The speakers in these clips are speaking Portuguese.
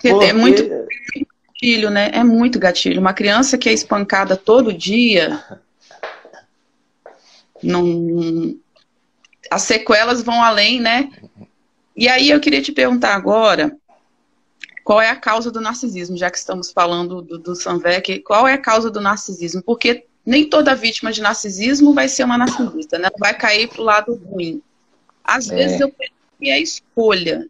Porque... É muito gatilho, né? É muito gatilho. Uma criança que é espancada todo dia, não... as sequelas vão além, né? E aí eu queria te perguntar agora, qual é a causa do narcisismo, já que estamos falando do, do Sanvec, qual é a causa do narcisismo? Porque nem toda vítima de narcisismo vai ser uma narcisista, né? Vai cair para o lado ruim. Às é. vezes eu penso que é escolha.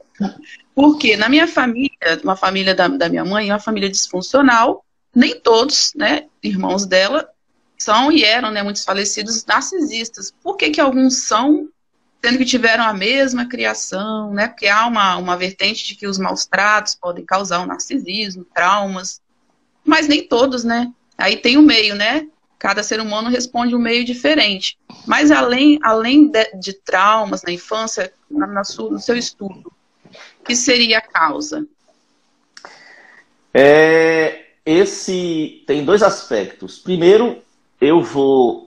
Porque na minha família, uma família da, da minha mãe, uma família disfuncional, nem todos, né, irmãos dela, são e eram, né, muitos falecidos narcisistas. Por que, que alguns são, sendo que tiveram a mesma criação, né? Porque há uma, uma vertente de que os maus tratos podem causar um narcisismo, traumas, mas nem todos, né? Aí tem o meio, né? Cada ser humano responde um meio diferente. Mas além, além de, de traumas na infância, na, na sua, no seu estudo, que seria a causa? É, esse tem dois aspectos. Primeiro, eu vou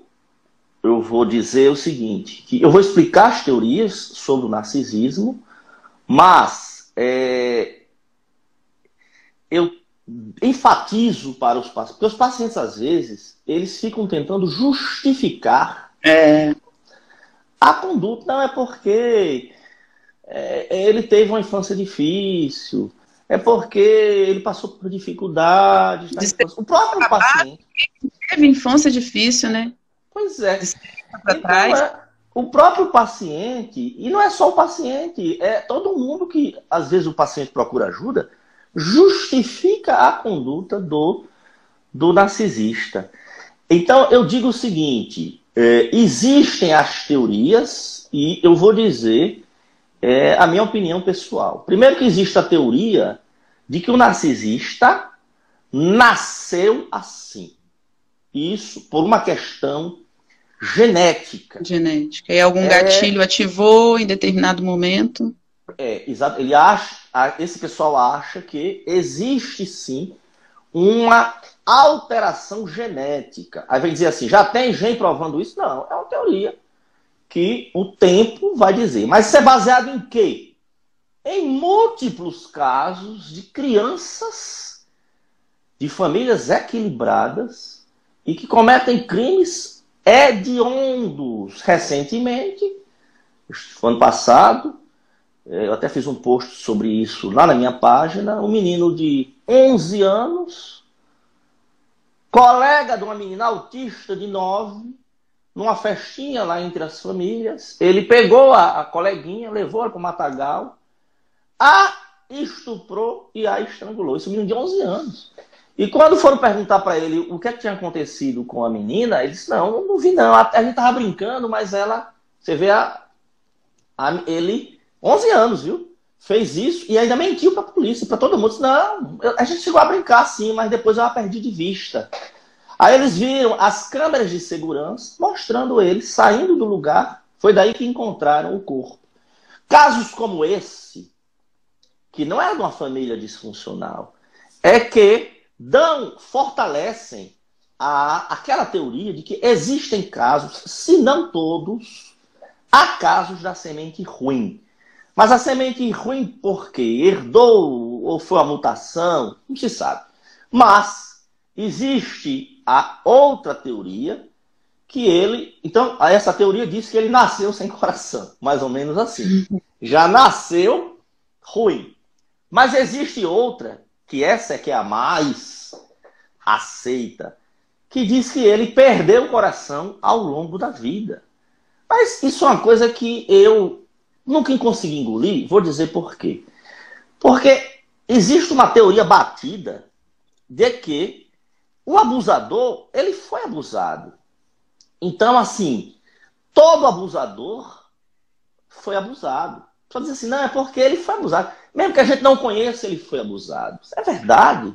eu vou dizer o seguinte, que eu vou explicar as teorias sobre o narcisismo, mas é, eu enfatizo para os pacientes, porque os pacientes às vezes eles ficam tentando justificar é. a conduta, não é porque é, ele teve uma infância difícil, é porque ele passou por dificuldades. O próprio paciente. Teve infância difícil, né? Pois é. Então, é. O próprio paciente, e não é só o paciente, é todo mundo que, às vezes, o paciente procura ajuda, justifica a conduta do, do narcisista. Então, eu digo o seguinte: é, existem as teorias, e eu vou dizer é, a minha opinião pessoal. Primeiro, que existe a teoria de que o narcisista nasceu assim. Isso por uma questão genética. Genética. E algum é... gatilho ativou em determinado momento? É, exato. Ele acha, esse pessoal acha que existe sim uma alteração genética. Aí vem dizer assim, já tem gente provando isso? Não, é uma teoria que o tempo vai dizer. Mas isso é baseado em quê? Em múltiplos casos de crianças de famílias equilibradas e que cometem crimes hediondos. Recentemente, ano passado, eh, eu até fiz um post sobre isso lá na minha página, um menino de 11 anos, colega de uma menina autista de 9, numa festinha lá entre as famílias, ele pegou a, a coleguinha, levou ela para o matagal, a estuprou e a estrangulou. Isso menino de 11 anos. E quando foram perguntar para ele o que, é que tinha acontecido com a menina, ele disse: Não, não vi não. A, gente tava brincando, mas ela. Você vê a, a, ele, 11 anos, viu? Fez isso e ainda mentiu para a polícia, para todo mundo. Disse, não, a gente chegou a brincar sim, mas depois eu a perdi de vista. Aí eles viram as câmeras de segurança mostrando ele saindo do lugar. Foi daí que encontraram o corpo. Casos como esse, que não é de uma família disfuncional, é que dão, fortalecem a, aquela teoria de que existem casos, se não todos, há casos da semente ruim. Mas a semente ruim por quê? Herdou ou foi uma mutação? Não se sabe. Mas existe a outra teoria que ele. Então, essa teoria diz que ele nasceu sem coração. Mais ou menos assim. Já nasceu ruim. Mas existe outra que essa é que é a mais aceita, que diz que ele perdeu o coração ao longo da vida. Mas isso é uma coisa que eu nunca consegui engolir, vou dizer por quê. Porque existe uma teoria batida de que o abusador, ele foi abusado. Então, assim, todo abusador foi abusado. Só dizer assim, não, é porque ele foi abusado. Mesmo que a gente não conheça, ele foi abusado. Isso é verdade.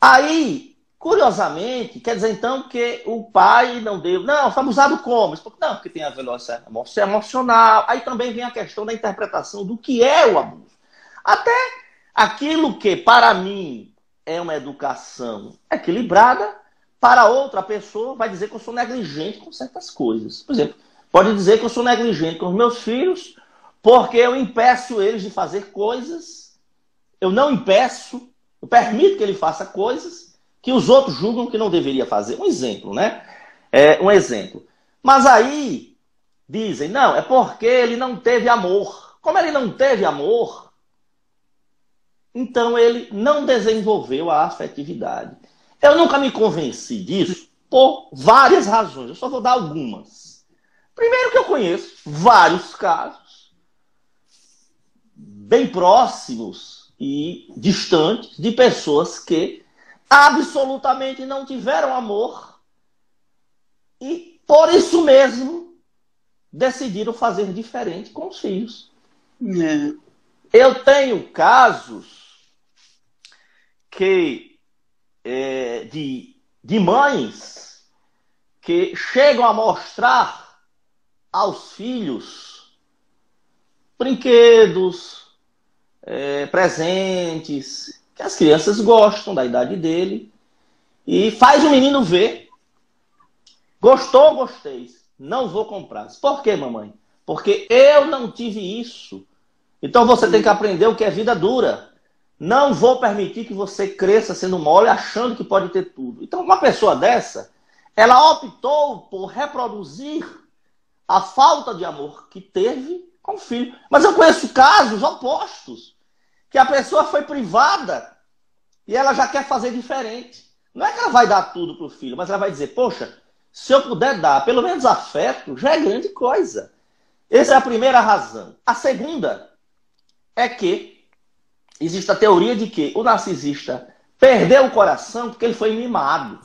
Aí, curiosamente, quer dizer então que o pai não deu. Não, foi abusado como? Não, porque tem a velocidade emocional. Aí também vem a questão da interpretação do que é o abuso. Até aquilo que, para mim, é uma educação equilibrada, para outra pessoa vai dizer que eu sou negligente com certas coisas. Por exemplo, pode dizer que eu sou negligente com os meus filhos porque eu impeço eles de fazer coisas. eu não impeço, eu permito que ele faça coisas que os outros julgam que não deveria fazer. Um exemplo, né? É, um exemplo. Mas aí dizem, não, é porque ele não teve amor. Como ele não teve amor, então ele não desenvolveu a afetividade. Eu nunca me convenci disso por várias razões. Eu só vou dar algumas. Primeiro que eu conheço vários casos bem próximos e distantes de pessoas que absolutamente não tiveram amor e por isso mesmo decidiram fazer diferente com os filhos. É. Eu tenho casos que é, de, de mães que chegam a mostrar aos filhos brinquedos, é, presentes, que as crianças gostam da idade dele, e faz o menino ver. Gostou, gostei. Não vou comprar. Por quê, mamãe? Porque eu não tive isso. Então você tem que aprender o que é vida dura. Não vou permitir que você cresça sendo mole achando que pode ter tudo. Então, uma pessoa dessa, ela optou por reproduzir a falta de amor que teve com o filho. Mas eu conheço casos opostos, que a pessoa foi privada e ela já quer fazer diferente. Não é que ela vai dar tudo para o filho, mas ela vai dizer: Poxa, se eu puder dar pelo menos afeto, já é grande coisa. Essa é a primeira razão. A segunda é que existe a teoria de que o narcisista perdeu o coração porque ele foi mimado.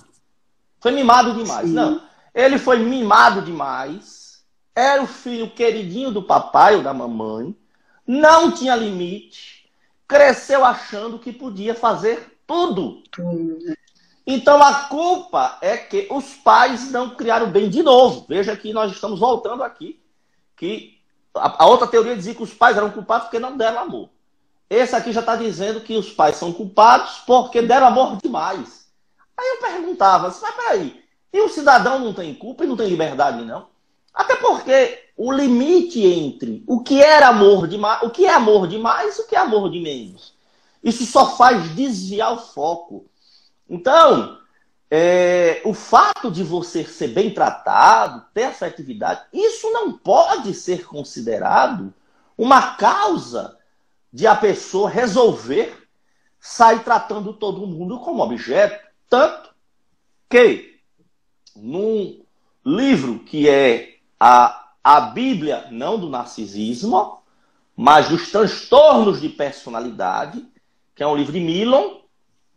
Foi mimado demais. Sim. Não, ele foi mimado demais. Era o filho queridinho do papai ou da mamãe. Não tinha limite. Cresceu achando que podia fazer tudo. Então a culpa é que os pais não criaram bem de novo. Veja que nós estamos voltando aqui. Que a, outra teoria dizia que os pais eram culpados porque não deram amor. Esse aqui já está dizendo que os pais são culpados porque deram amor demais. Aí eu perguntava, mas peraí, e o cidadão não tem culpa e não tem liberdade, não? Até porque o limite entre o que era amor demais, o que é amor demais e o que é amor de menos. Isso só faz desviar o foco. Então, é, o fato de você ser bem tratado, ter afetividade, isso não pode ser considerado uma causa de a pessoa resolver sair tratando todo mundo como objeto. Tanto que, num livro que é a, a Bíblia, não do narcisismo, mas dos transtornos de personalidade, que é um livro de Milon,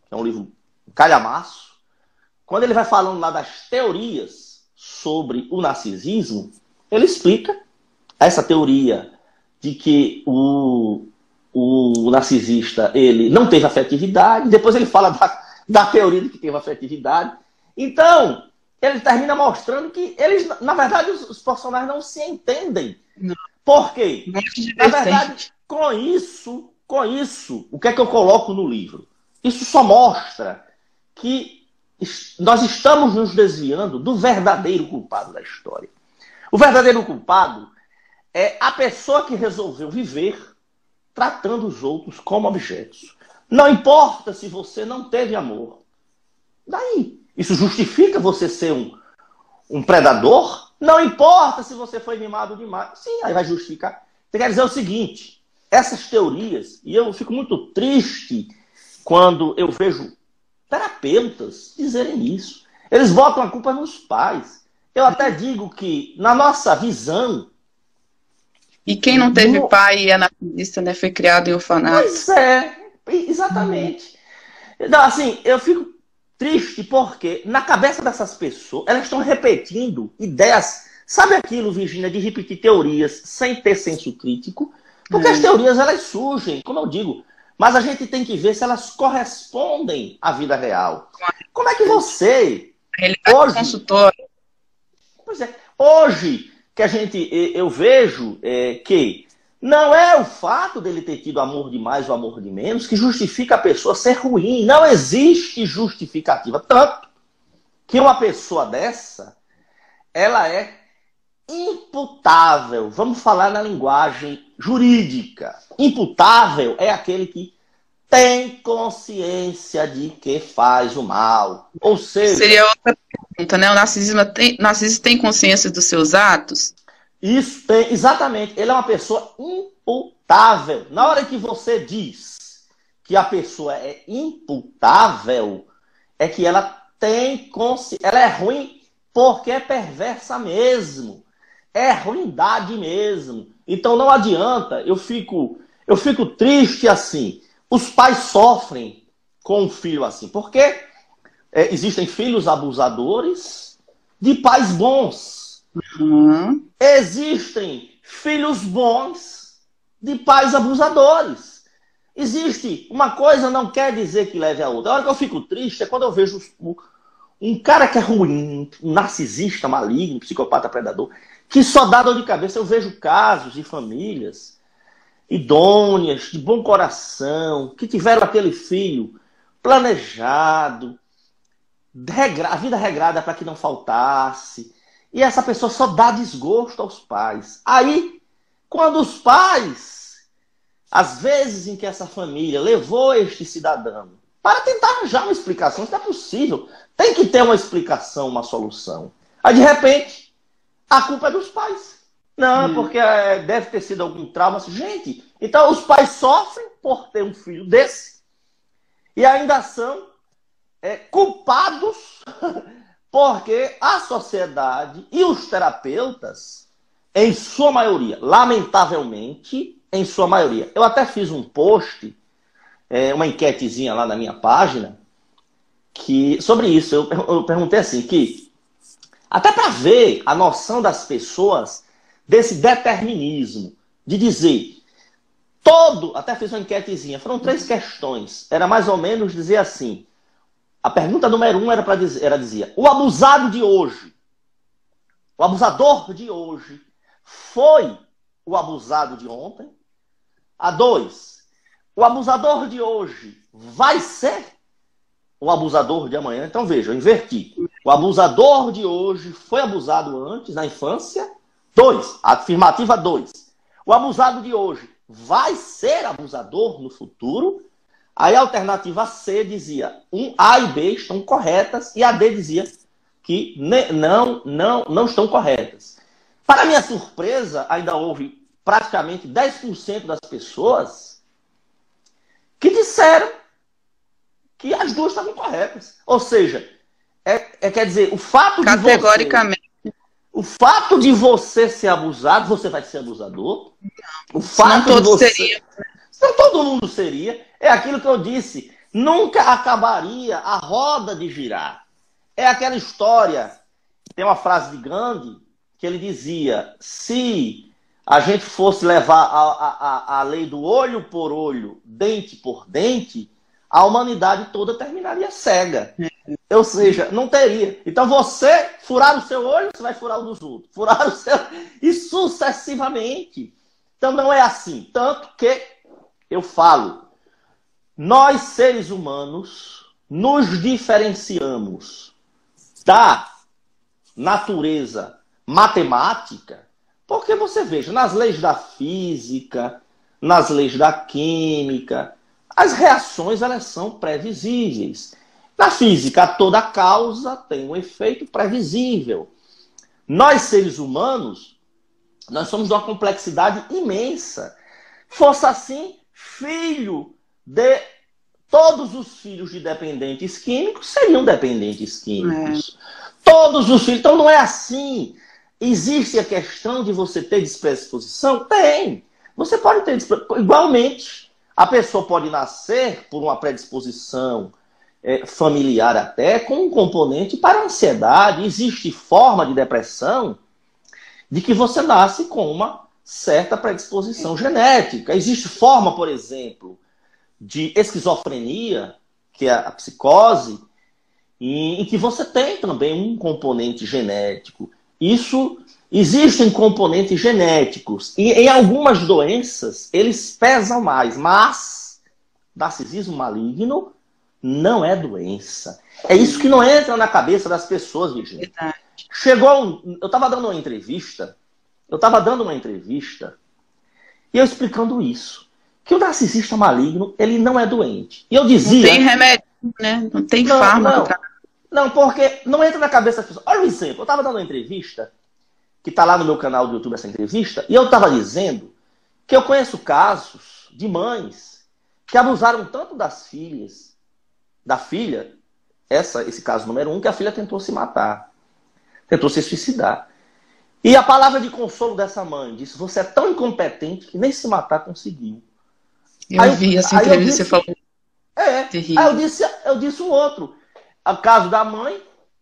que é um livro calhamaço, quando ele vai falando lá das teorias sobre o narcisismo, ele explica essa teoria de que o, o narcisista ele não teve afetividade, depois ele fala da, da teoria de que teve afetividade. Então, ele termina mostrando que eles, na verdade, os, os personagens não se entendem. Não. Por quê? Na verdade, com isso, com isso, o que é que eu coloco no livro? Isso só mostra que nós estamos nos desviando do verdadeiro culpado da história. O verdadeiro culpado é a pessoa que resolveu viver tratando os outros como objetos. Não importa se você não teve amor. Daí, isso justifica você ser um, um predador? Não importa se você foi mimado demais. Sim, aí vai justificar. Você quer dizer o seguinte: essas teorias, e eu fico muito triste quando eu vejo terapeutas dizerem isso. Eles botam a culpa nos pais. Eu até digo que, na nossa visão, e quem não teve no... pai e é narcisista, né, foi criado em orfanato. Pois é, exatamente. Então, assim, eu fico triste porque na cabeça dessas pessoas, elas estão repetindo ideias. Sabe aquilo, Virginia, de repetir teorias sem ter senso crítico? Porque as teorias, elas surgem, como eu digo, mas a gente tem que ver se elas correspondem à vida real. Como é que você... Ele hoje, consultório. Pois é, hoje que a gente eu vejo é, que não é o fato dele ter tido amor de mais ou amor de menos que justifica a pessoa ser ruim. Não existe justificativa. Tanto que uma pessoa dessa, ela é imputável. Vamos falar na linguagem jurídica. Imputável é aquele que tem consciência de que faz o mal. Ou seja. Seria outra pergunta, né? O narcisismo tem, narcisista tem consciência dos seus atos? Isso tem, exatamente. Ele é uma pessoa imputável. Na hora que você diz que a pessoa é imputável, é que ela tem consciência. Ela é ruim porque é perversa mesmo. É ruindade mesmo. Então não adianta, eu fico, eu fico triste assim. Os pais sofrem com um filho assim, porque é, existem filhos abusadores de pais bons. Uhum. Existem filhos bons de pais abusadores. Existe uma coisa não quer dizer que leve a outra. A hora que eu fico triste é quando eu vejo um cara que é ruim, um narcisista maligno, psicopata predador, que só dá dor de cabeça. Eu vejo casos de famílias idôneas, de bom coração, que tiveram aquele filho planejado, a vida regrada para que não faltasse. E essa pessoa só dá desgosto aos pais. Aí, quando os pais, às vezes em que essa família levou este cidadão para tentar arranjar uma explicação, isso não é possível. Tem que ter uma explicação, uma solução. Aí, de repente, a culpa é dos pais. Não, hum. porque é, deve ter sido algum trauma. Gente, então os pais sofrem por ter um filho desse e ainda são é, culpados porque a sociedade e os terapeutas, em sua maioria, lamentavelmente, em sua maioria. Eu até fiz um post, é, uma enquetezinha lá na minha página, que sobre isso eu, eu perguntei assim que até para ver a noção das pessoas desse determinismo, de dizer todo, até fiz uma enquetezinha, foram três questões, era mais ou menos dizer assim, a pergunta número um era para dizer, era dizia, o abusado de hoje, o abusador de hoje foi o abusado de ontem? A dois, o abusador de hoje vai ser o abusador de amanhã? Então veja, eu inverti. O abusador de hoje foi abusado antes, na infância, Dois, afirmativa 2. O abusado de hoje vai ser abusador no futuro? Aí a alternativa C dizia, um A e B estão corretas, e a D dizia que não, não, não estão corretas. Para minha surpresa, ainda houve praticamente 10% das pessoas que disseram que as duas estavam corretas. Ou seja, é, é quer dizer, o fato de Categoricamente. O fato de você ser abusado, você vai ser abusador. O fato não de você. Seria. Não todo mundo seria. É aquilo que eu disse. Nunca acabaria a roda de girar. É aquela história. Tem uma frase de Gandhi que ele dizia: se a gente fosse levar a, a, a lei do olho por olho, dente por dente, a humanidade toda terminaria cega. Ou seja, não teria. Então você furar o seu olho, você vai furar o dos outros. Furar o seu. E sucessivamente. Então não é assim. Tanto que eu falo, nós seres humanos nos diferenciamos da natureza matemática, porque você veja, nas leis da física, nas leis da química, as reações elas são previsíveis. Na física, toda causa tem um efeito previsível. Nós, seres humanos, nós somos de uma complexidade imensa. Fosse assim, filho de todos os filhos de dependentes químicos seriam dependentes químicos. É. Todos os filhos. Então não é assim. Existe a questão de você ter disposição? Tem. Você pode ter igualmente. A pessoa pode nascer por uma predisposição é, familiar até com um componente para ansiedade. Existe forma de depressão de que você nasce com uma certa predisposição genética. Existe forma, por exemplo, de esquizofrenia, que é a psicose, em que você tem também um componente genético. Isso Existem componentes genéticos e em algumas doenças eles pesam mais, mas narcisismo maligno não é doença. É isso que não entra na cabeça das pessoas, Virginia. Chegou um, eu estava dando uma entrevista, eu estava dando uma entrevista e eu explicando isso, que o narcisista maligno, ele não é doente. E eu dizia... Não tem remédio, né? Não tem não, fármaco. Não, não, porque não entra na cabeça das pessoas. Olha o exemplo, eu estava dando uma entrevista, que está lá no meu canal do YouTube essa entrevista, e eu estava dizendo que eu conheço casos de mães que abusaram tanto das filhas, da filha, essa, esse caso número um, que a filha tentou se matar, tentou se suicidar. E a palavra de consolo dessa mãe disse: Você é tão incompetente que nem se matar conseguiu. Eu aí, vi essa entrevista, você falou. É, Terrível. aí eu disse, eu disse um outro. O caso da mãe,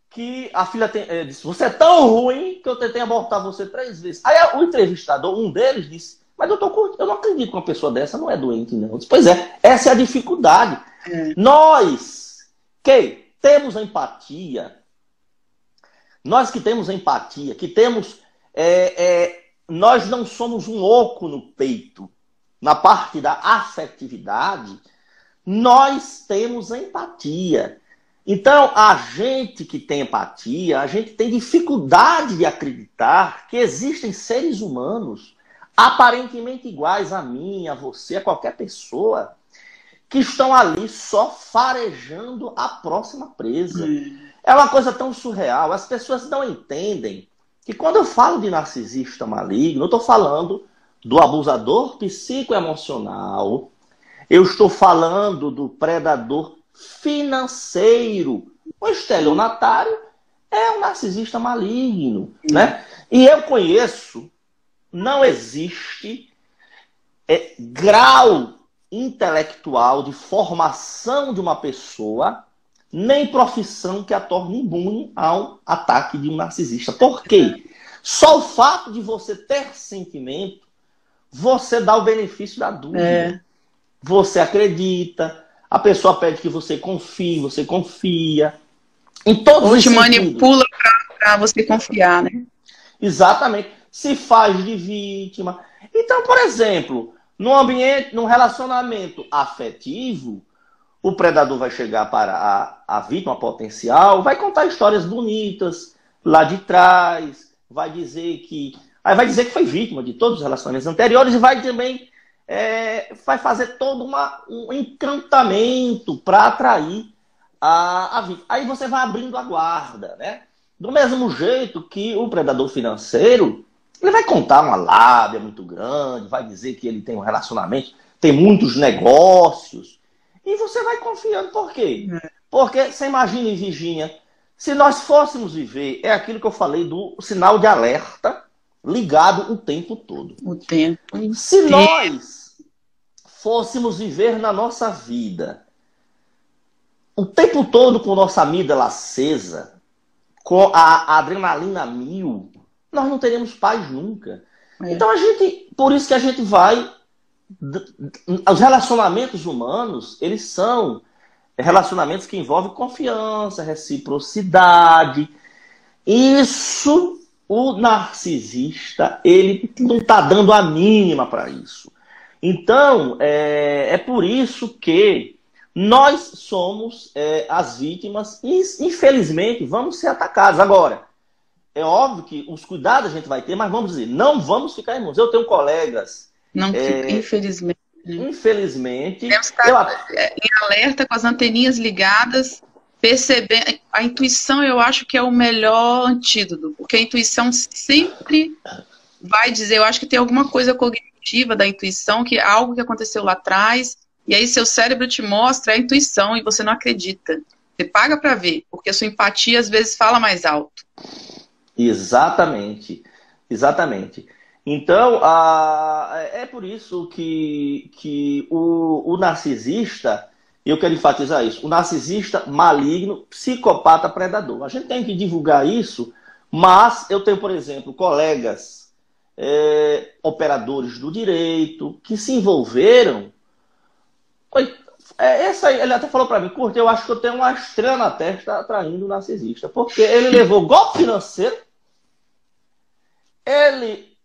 que a filha tem, é, disse: Você é tão ruim que eu tentei abortar você três vezes. Aí o entrevistador, um deles, disse: Mas eu, tô, eu não acredito que uma pessoa dessa não é doente, não. Eu disse, pois é, essa é a dificuldade. É. Nós, que temos empatia, nós que temos empatia, que temos é, é, nós não somos um oco no peito. Na parte da afetividade, nós temos empatia. Então, a gente que tem empatia, a gente tem dificuldade de acreditar que existem seres humanos aparentemente iguais a mim, a você, a qualquer pessoa, que estão ali só farejando a próxima presa. Hum. É uma coisa tão surreal. As pessoas não entendem que quando eu falo de narcisista maligno, eu estou falando do abusador psicoemocional, eu estou falando do predador financeiro. O estelionatário é um narcisista maligno, né? E eu conheço, não existe é, grau intelectual de formação de uma pessoa nem profissão que a torne imune ao ataque de um narcisista. Por quê? Só o fato de você ter sentimento, você dá o benefício da dúvida. É. Você acredita, a pessoa pede que você confie, você confia. Em todos Hoje manipula para você confiar, né? Exatamente. Se faz de vítima. Então, por exemplo, no ambiente, num relacionamento afetivo, o predador vai chegar para a, a vítima potencial, vai contar histórias bonitas lá de trás, vai dizer que. Aí vai dizer que foi vítima de todos os relacionamentos anteriores e vai também é, vai fazer todo uma, um encantamento para atrair a, a vítima. Aí você vai abrindo a guarda, né? Do mesmo jeito que o predador financeiro, ele vai contar uma lábia muito grande, vai dizer que ele tem um relacionamento, tem muitos negócios, e você vai confiando. Por quê? É. Porque você imagina, Virginia, se nós fôssemos viver, é aquilo que eu falei do sinal de alerta ligado o tempo todo. O tempo. Se nós fôssemos viver na nossa vida o tempo todo com nossa amígdala acesa, com a adrenalina mil, nós não teremos paz nunca. É. Então a gente, por isso que a gente vai os relacionamentos humanos, eles são relacionamentos que envolvem confiança, reciprocidade. Isso, o narcisista, ele não está dando a mínima para isso. Então, é, é por isso que nós somos é, as vítimas e, infelizmente, vamos ser atacados. Agora, é óbvio que os cuidados a gente vai ter, mas vamos dizer, não vamos ficar imunes. Eu tenho colegas não, é, infelizmente. Infelizmente. Temos que estar eu... em alerta com as anteninhas ligadas, perceber. A intuição eu acho que é o melhor antídoto, porque a intuição sempre vai dizer, eu acho que tem alguma coisa cognitiva da intuição, que é algo que aconteceu lá atrás, e aí seu cérebro te mostra a intuição e você não acredita. Você paga para ver, porque a sua empatia às vezes fala mais alto. Exatamente. Exatamente. Então, a, é por isso que, que o, o narcisista, eu quero enfatizar isso, o narcisista maligno, psicopata predador. A gente tem que divulgar isso, mas eu tenho, por exemplo, colegas é, operadores do direito que se envolveram. É, essa aí, ele até falou para mim, curte, eu acho que eu tenho uma estrela na testa atraindo o narcisista, porque ele levou golpe financeiro, ele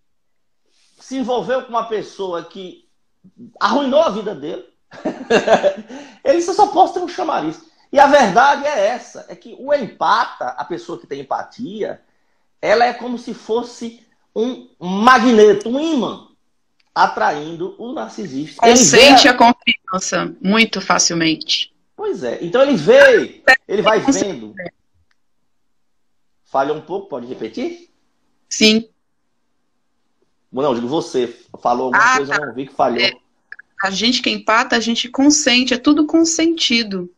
se envolveu com uma pessoa que arruinou a vida dele. ele só pode ter um chamariz. E a verdade é essa: é que o empata, a pessoa que tem empatia, ela é como se fosse um magneto, um imã. Atraindo o narcisista. Consente vê... a confiança muito facilmente. Pois é. Então ele vê, ele vai vendo. Falha um pouco, pode repetir? Sim. Não, digo você. Falou alguma ah, coisa, eu não vi que falhou. É, a gente que empata, a gente consente, é tudo consentido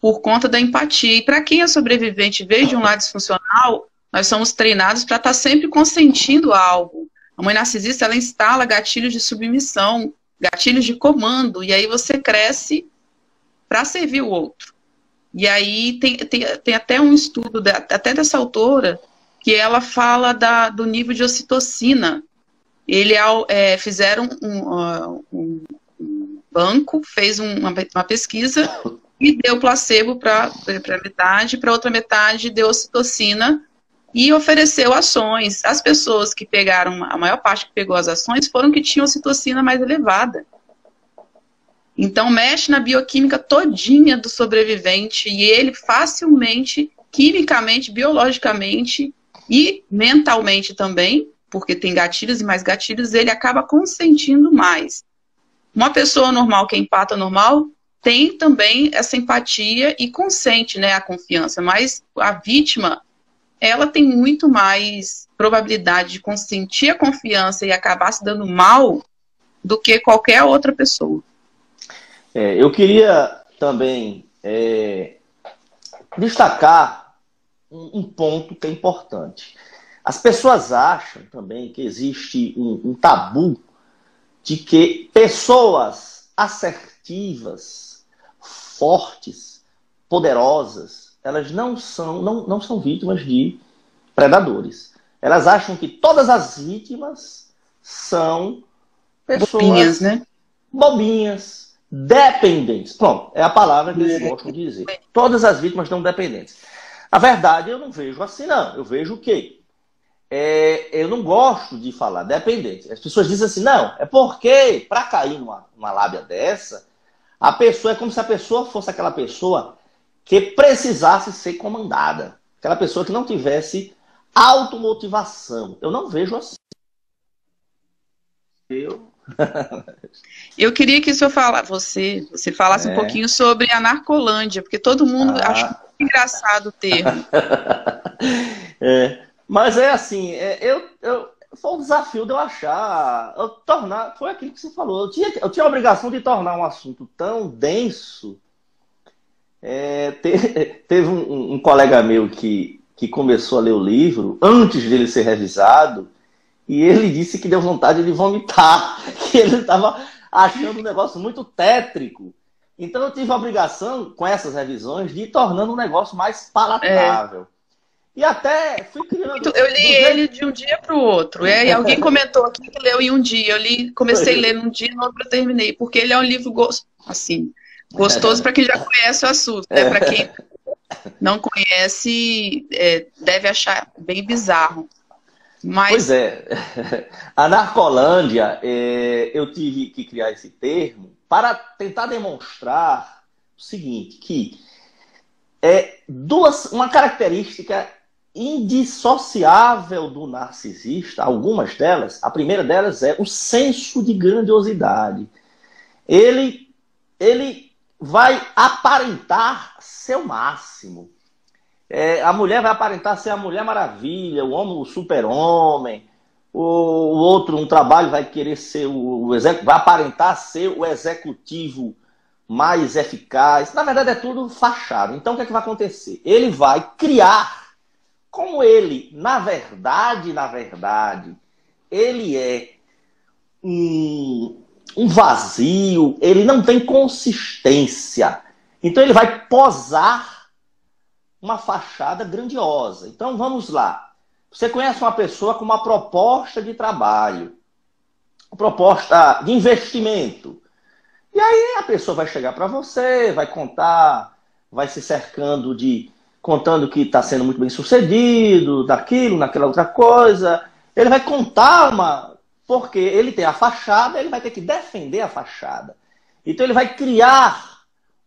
por conta da empatia. E para quem é sobrevivente veio de um lado disfuncional, nós somos treinados para estar tá sempre consentindo algo. A mãe narcisista, ela instala gatilhos de submissão, gatilhos de comando, e aí você cresce para servir o outro. E aí tem, tem, tem até um estudo, de, até dessa autora, que ela fala da, do nível de ocitocina. Ele é, fizeram um, um, banco, fez uma, uma pesquisa e deu placebo para metade, para outra metade deu ocitocina e ofereceu ações. As pessoas que pegaram, a maior parte que pegou as ações foram que tinham ocitocina mais elevada. Então mexe na bioquímica todinha do sobrevivente e ele facilmente, quimicamente, biologicamente e mentalmente também, porque tem gatilhos e mais gatilhos, ele acaba consentindo mais. Uma pessoa normal que é empata normal tem também essa empatia e consente, né, a confiança, mas a vítima ela tem muito mais probabilidade de consentir a confiança e acabar se dando mal do que qualquer outra pessoa. É, eu queria também é, destacar um, um, ponto que é importante. As pessoas acham também que existe um, um tabu de que pessoas assertivas, fortes, poderosas, elas não são, não, não são vítimas de predadores. Elas acham que todas as vítimas são pessoas bobinhas, né? bobinhas dependentes. Pronto, é a palavra que eles gostam de dizer. Todas as vítimas estão dependentes. A verdade, eu não vejo assim, não. Eu vejo o quê? É, eu não gosto de falar dependente. As pessoas dizem assim, não, é porque para cair numa, numa lábia dessa, a pessoa é como se a pessoa fosse aquela pessoa que precisasse ser comandada. Aquela pessoa que não tivesse automotivação. Eu não vejo assim. Eu eu queria que o senhor fala, você, você falasse é. um pouquinho sobre a Narcolândia, porque todo mundo ah. acha muito engraçado o termo. é, mas é assim, é, eu, eu, foi um desafio de eu achar, eu tornar, foi aquilo que você falou, eu tinha, eu tinha a obrigação de tornar um assunto tão denso. É, te, teve um, um colega meu que, que começou a ler o livro, antes dele ser revisado, e ele disse que deu vontade de vomitar, que ele estava achando o negócio muito tétrico. Então eu tive a obrigação, com essas revisões, de ir tornando o negócio mais palatável. É. E até fui criando. Eu li ele de um dia para o outro. E alguém comentou aqui que leu em um dia. Eu li, comecei a ler num dia e no outro eu terminei. Porque ele é um livro assim, gostoso para quem já conhece o assunto. Né? Para quem não conhece, é, deve achar bem bizarro. Mas... Pois é. A Narcolândia, é, eu tive que criar esse termo para tentar demonstrar o seguinte, que é duas, uma característica indissociável do narcisista, algumas delas, a primeira delas é o senso de grandiosidade. Ele, ele vai aparentar seu máximo. É, a mulher vai aparentar ser a Mulher Maravilha, o homem, o super-homem. O, o, outro, um trabalho, vai querer ser o, o vai aparentar ser o executivo mais eficaz. Na verdade, é tudo fachado. Então, o que, é que vai acontecer? Ele vai criar, como ele, na verdade, na verdade, ele é um, um vazio, ele não tem consistência. Então, ele vai posar uma fachada grandiosa. Então vamos lá. Você conhece uma pessoa com uma proposta de trabalho, uma proposta de investimento. E aí a pessoa vai chegar para você, vai contar, vai se cercando de contando que está sendo muito bem sucedido, daquilo, naquela outra coisa. Ele vai contar uma. Porque ele tem a fachada, ele vai ter que defender a fachada. Então ele vai criar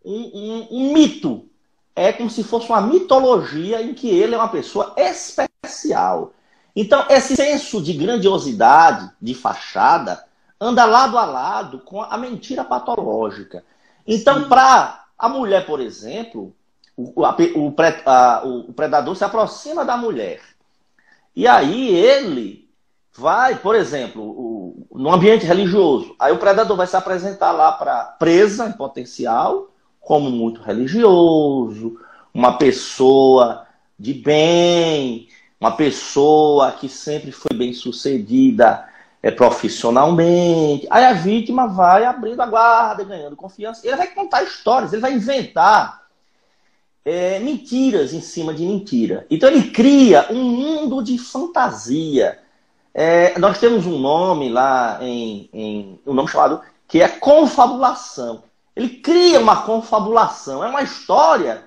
um, um, um mito é como se fosse uma mitologia em que ele é uma pessoa especial. Então, esse senso de grandiosidade, de fachada, anda lado a lado com a mentira patológica. Então, para a mulher, por exemplo, o, a, o, a, o predador se aproxima da mulher. E aí ele vai, por exemplo, no ambiente religioso, aí o predador vai se apresentar lá para presa em potencial, como muito religioso, uma pessoa de bem, uma pessoa que sempre foi bem sucedida é, profissionalmente. Aí a vítima vai abrindo a guarda, ganhando confiança. Ele vai contar histórias, ele vai inventar é, mentiras em cima de mentira. Então ele cria um mundo de fantasia. É, nós temos um nome lá em, em um nome chamado que é confabulação. Ele cria uma confabulação, é uma história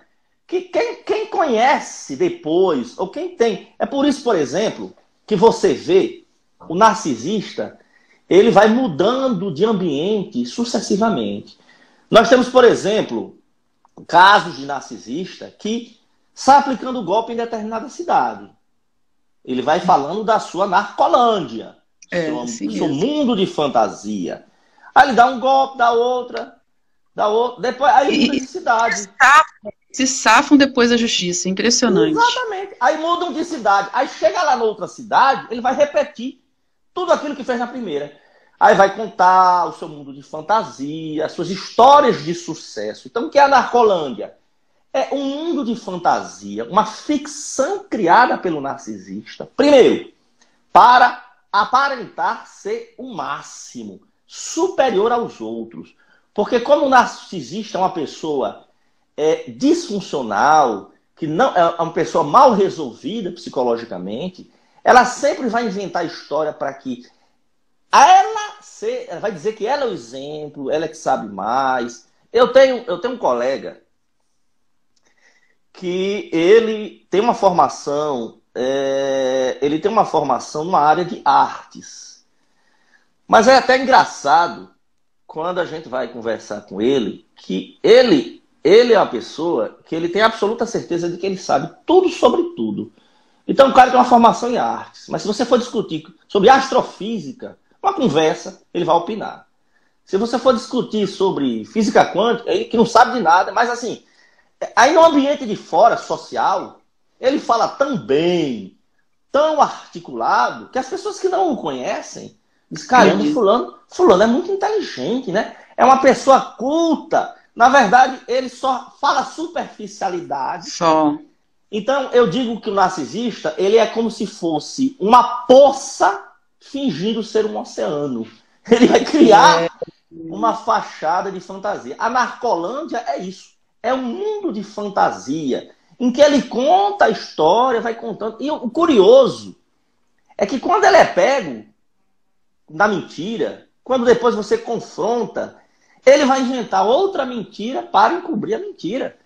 que quem, quem conhece depois, ou quem tem. É por isso, por exemplo, que você vê o narcisista, ele vai mudando de ambiente sucessivamente. Nós temos, por exemplo, casos de narcisista que está aplicando golpe em determinada cidade. Ele vai falando da sua narcolândia, é, seu, seu mundo de fantasia. Aí ele dá um golpe, dá outra, dá outra, depois aí muda de cidade. Se safam, se safam depois da justiça, impressionante. Exatamente. Aí mudam de cidade. Aí chega lá na outra cidade, ele vai repetir tudo aquilo que fez na primeira. Aí vai contar o seu mundo de fantasia, as suas histórias de sucesso. Então, o que é a Narcolândia? É um mundo de fantasia, uma ficção criada pelo narcisista. Primeiro, para aparentar ser o máximo, superior aos outros. Porque como o narcisista é uma pessoa é, disfuncional, que não é uma pessoa mal resolvida psicologicamente, ela sempre vai inventar história para que ela, ela vai dizer que ela é o exemplo, ela é que sabe mais. Eu tenho, eu tenho um colega que ele tem uma formação, é, ele tem uma formação numa área de artes. Mas é até engraçado quando a gente vai conversar com ele que ele ele é uma pessoa que ele tem absoluta certeza de que ele sabe tudo sobre tudo. Então, o cara tem uma formação em artes, mas se você for discutir sobre astrofísica, uma conversa, ele vai opinar. Se você for discutir sobre física quântica, ele que não sabe de nada, mas assim, aí no ambiente de fora, social, ele fala tão bem, tão articulado, que as pessoas que não o conhecem dizem, caramba, fulano, fulano é muito inteligente, né? É uma pessoa culta. Na verdade, ele só fala superficialidade. Só. Então, eu digo que o narcisista, ele é como se fosse uma poça fingindo ser um oceano. Ele vai criar é. uma fachada de fantasia. A Narcolândia é isso. É um mundo de fantasia em que ele conta a história, vai contando. E o curioso é que quando ele é pego na mentira, quando depois você confronta, ele vai inventar outra mentira para encobrir a mentira.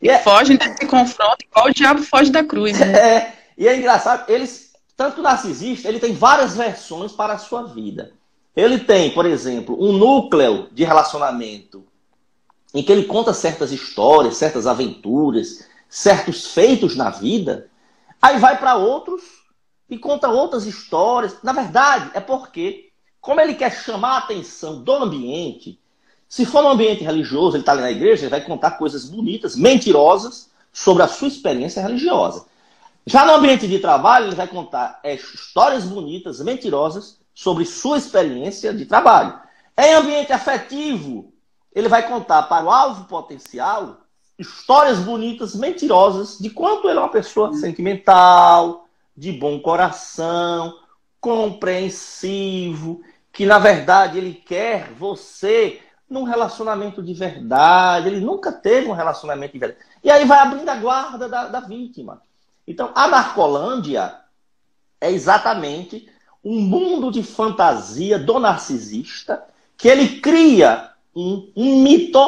E, é... fogem desse confronto, igual o diabo foge da cruz. Né? É, e é engraçado, eles, tanto o narcisista, ele tem várias versões para a sua vida. Ele tem, por exemplo, um núcleo de relacionamento em que ele conta certas histórias, certas aventuras, certos feitos na vida. Aí vai para outros e conta outras histórias. Na verdade, é porque, como ele quer chamar a atenção do ambiente, se for no ambiente religioso, ele está ali na igreja, ele vai contar coisas bonitas, mentirosas, sobre a sua experiência religiosa. Já no ambiente de trabalho, ele vai contar é, histórias bonitas, mentirosas, sobre sua experiência de trabalho. Em ambiente afetivo, ele vai contar para o alvo potencial histórias bonitas, mentirosas, de quanto ele é uma pessoa sentimental, de bom coração, compreensivo, que na verdade ele quer você num relacionamento de verdade, ele nunca teve um relacionamento de verdade. E aí vai abrindo a guarda da, da vítima. Então, a Narcolândia é exatamente um mundo de fantasia do narcisista que ele cria um, um mito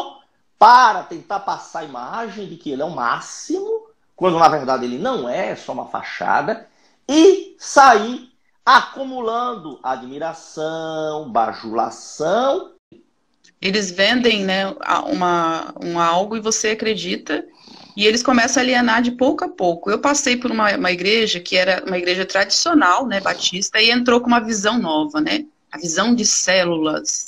para tentar passar a imagem de que ele é o máximo, quando na verdade ele não é, é só uma fachada, e sair acumulando admiração, bajulação eles vendem né, uma, um algo e você acredita, e eles começam a alienar de pouco a pouco. Eu passei por uma, uma igreja que era uma igreja tradicional, né, batista, e entrou com uma visão nova, né? a visão de células.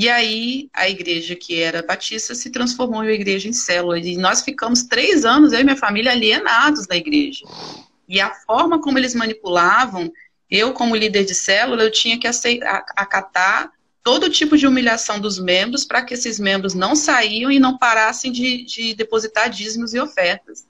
E aí a igreja que era batista se transformou em uma igreja em células. E nós ficamos três anos, eu e minha família, alienados da igreja. E a forma como eles manipulavam, eu como líder de célula, eu tinha que acatar todo tipo de humilhação dos membros para que esses membros não saíam e não parassem de, de depositar dízimos e ofertas.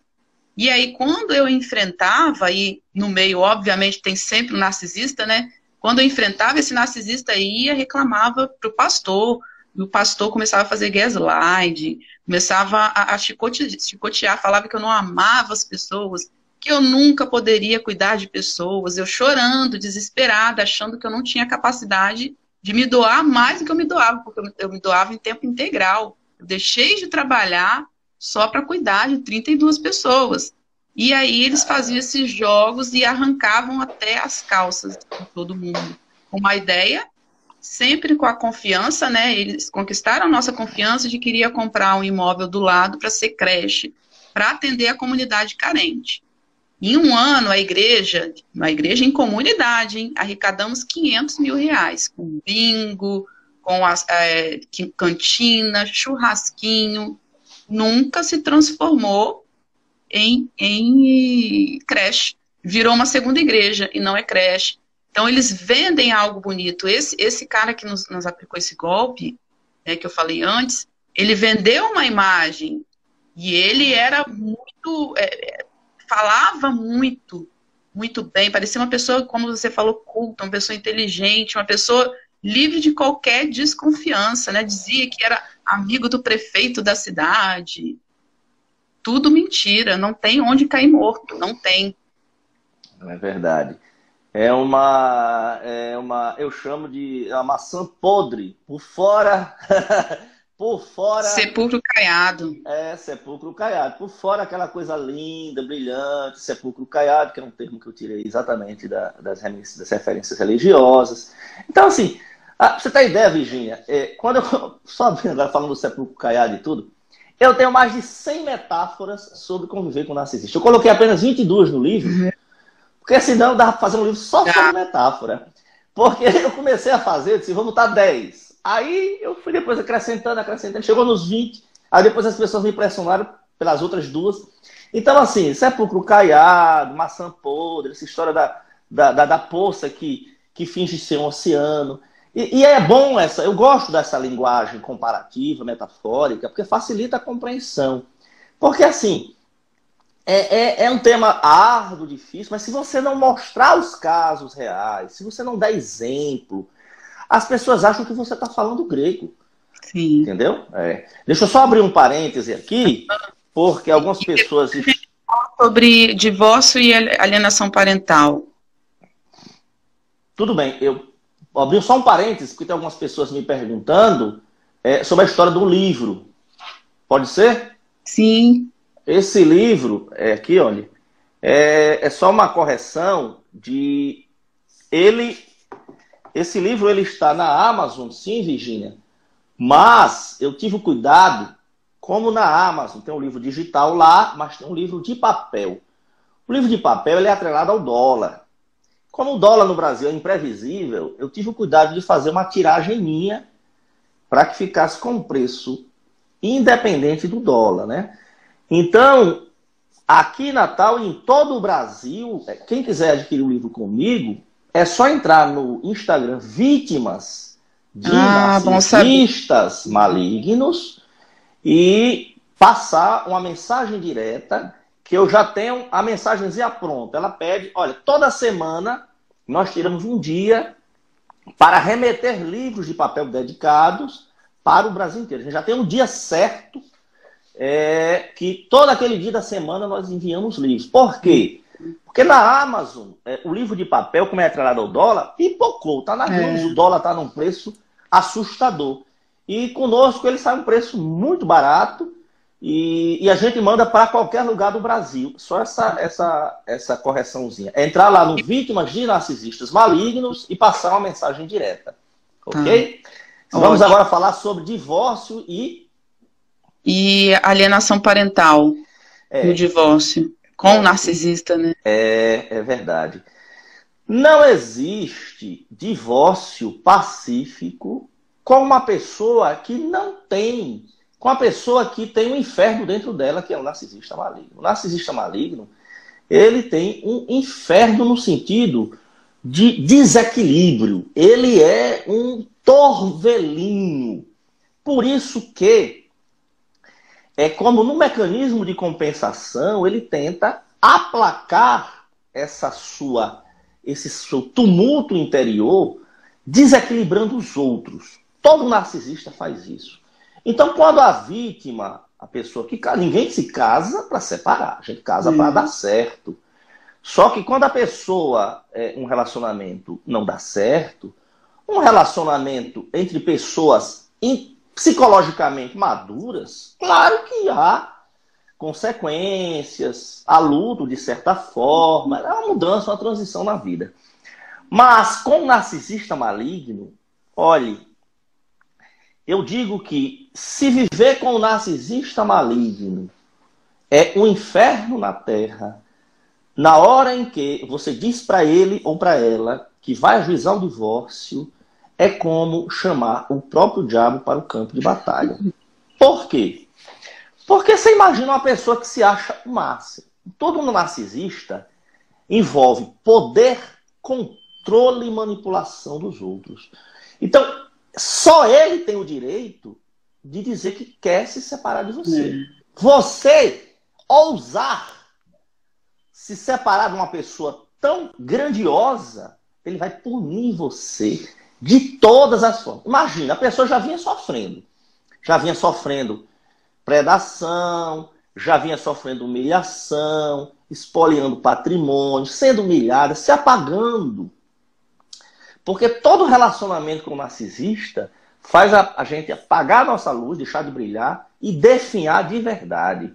E aí, quando eu enfrentava, e no meio, obviamente, tem sempre um narcisista, né? Quando eu enfrentava esse narcisista, ia reclamava para o pastor, e o pastor começava a fazer gaslight, começava a, a chicotear, chicotear, falava que eu não amava as pessoas, que eu nunca poderia cuidar de pessoas, eu chorando, desesperada, achando que eu não tinha capacidade de me doar mais do que eu me doava, porque eu me doava em tempo integral. Eu deixei de trabalhar só para cuidar de 32 pessoas. E aí eles faziam esses jogos e arrancavam até as calças de todo mundo. Uma ideia, sempre com a confiança, né? Eles conquistaram a nossa confiança de que queria comprar um imóvel do lado para ser creche, para atender a comunidade carente. Em um ano, a igreja, uma igreja em comunidade, hein, arrecadamos 500 mil reais, com bingo, com as, é, cantina, churrasquinho. Nunca se transformou em, em creche. Virou uma segunda igreja e não é creche. Então, eles vendem algo bonito. Esse, esse cara que nos, nos aplicou esse golpe, né, que eu falei antes, ele vendeu uma imagem e ele era muito. É, falava muito, muito bem. Parecia uma pessoa, como você falou, culta, uma pessoa inteligente, uma pessoa livre de qualquer desconfiança, né? Dizia que era amigo do prefeito da cidade. Tudo mentira, não tem onde cair morto, não tem. É verdade. É uma, é uma, eu chamo de uma maçã podre por fora Por fora. Sepulcro caiado. É, sepulcro caiado. Por fora, aquela coisa linda, brilhante, sepulcro caiado, que é um termo que eu tirei exatamente da, das, das, referências religiosas. Então, assim, ah, você tem ideia, Virginia? É, quando eu. Só agora falando do sepulcro caiado e tudo, eu tenho mais de 100 metáforas sobre conviver com narcisista. Eu coloquei apenas 22 no livro, uhum. porque senão dava para fazer um livro só sobre ah. metáfora. Porque eu comecei a fazer, eu disse, vamos botar 10. Aí eu fui depois acrescentando, acrescentando, chegou nos 20. Aí depois as pessoas me impressionaram pelas outras duas. Então, assim, sepulcro caiado, maçã podre, essa história da, da, da, da poça que, que finge ser um oceano. E, e, é bom essa, eu gosto dessa linguagem comparativa, metafórica, porque facilita a compreensão. Porque, assim, é, é, é um tema árduo, difícil, mas se você não mostrar os casos reais, se você não der exemplo, as pessoas acham que você está falando grego. Sim. Entendeu? É. Deixa eu só abrir um parêntese aqui, porque algumas pessoas. Sobre divórcio e alienação parental. Tudo bem, eu abri só um parêntese, porque tem algumas pessoas me perguntando é, sobre a história do livro. Pode ser? Sim. Esse livro, é aqui, olha, é, é só uma correção de. Ele esse livro ele está na Amazon, sim, Virginia. Mas eu tive o cuidado, como na Amazon tem um livro digital lá, mas tem um livro de papel. O livro de papel ele é atrelado ao dólar. Como o dólar no Brasil é imprevisível, eu tive o cuidado de fazer uma tiragem minha para que ficasse com um preço independente do dólar, né? Então, aqui em Natal e em todo o Brasil, quem quiser adquirir o livro comigo, é só entrar no Instagram Vítimas de ah, Narcisistas Malignos e passar uma mensagem direta que eu já tenho a mensagenzinha pronta. Ela pede, olha, toda semana nós tiramos um dia para remeter livros de papel dedicados para o Brasil inteiro. A gente já tem um dia certo é, que todo aquele dia da semana nós enviamos livros. Por quê? Porque na Amazon, é, o livro de papel, como é atrelado ao dólar, pipocou, tá na é. o dólar tá num preço assustador. E conosco ele sai um preço muito barato e, e a gente manda para qualquer lugar do Brasil. Só essa, essa, essa correçãozinha. É entrar lá no Vítimas de Narcisistas Malignos e passar uma mensagem direta. Ok? Ah. Vamos agora falar sobre divórcio e. E alienação parental é. no divórcio. Com o narcisista, né? É, é verdade. Não existe divórcio pacífico com uma pessoa que não tem, com a pessoa que tem um inferno dentro dela, que é o narcisista maligno. O narcisista maligno, ele tem um inferno no sentido de desequilíbrio. Ele é um torvelinho. Por isso que é como no mecanismo de compensação, ele tenta aplacar essa sua esse seu tumulto interior, desequilibrando os outros. Todo narcisista faz isso. Então, quando a vítima, a pessoa que ninguém se casa para separar, a gente casa para dar certo. Só que quando a pessoa, é, um relacionamento não dá certo, um relacionamento entre pessoas psicologicamente maduras, claro que há consequências, há luto de certa forma, é uma mudança, uma transição na vida. Mas com o narcisista maligno, olhe, eu digo que se viver com o narcisista maligno é um inferno na terra, na hora em que você diz para ele ou para ela que vai ajuizar o divórcio, é como chamar o próprio diabo para o campo de batalha. Por quê? Porque você imagina uma pessoa que se acha o máximo. Todo narcisista envolve poder, controle e manipulação dos outros. Então, só ele tem o direito de dizer que quer se separar de você. Você ousar se separar de uma pessoa tão grandiosa, ele vai punir você de todas as formas. Imagina, a pessoa já vinha sofrendo. Já vinha sofrendo predação, já vinha sofrendo humilhação, espoliando patrimônio, sendo humilhada, se apagando. Porque todo relacionamento com o narcisista faz a, a gente apagar a nossa luz, deixar de brilhar e definhar de verdade.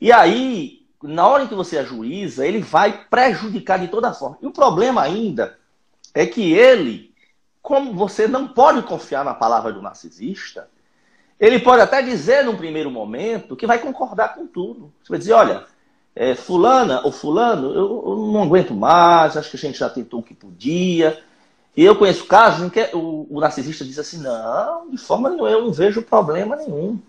E aí, na hora que você ajuiza, ele vai prejudicar de toda forma. E o problema ainda é que ele como você não pode confiar na palavra do narcisista, ele pode até dizer num primeiro momento que vai concordar com tudo. Você vai dizer, olha, é, fulana ou fulano, eu, eu, não aguento mais, acho que a gente já tentou o que podia. E eu conheço casos em que o, o narcisista diz assim, não, de forma nenhuma, eu não vejo problema nenhum.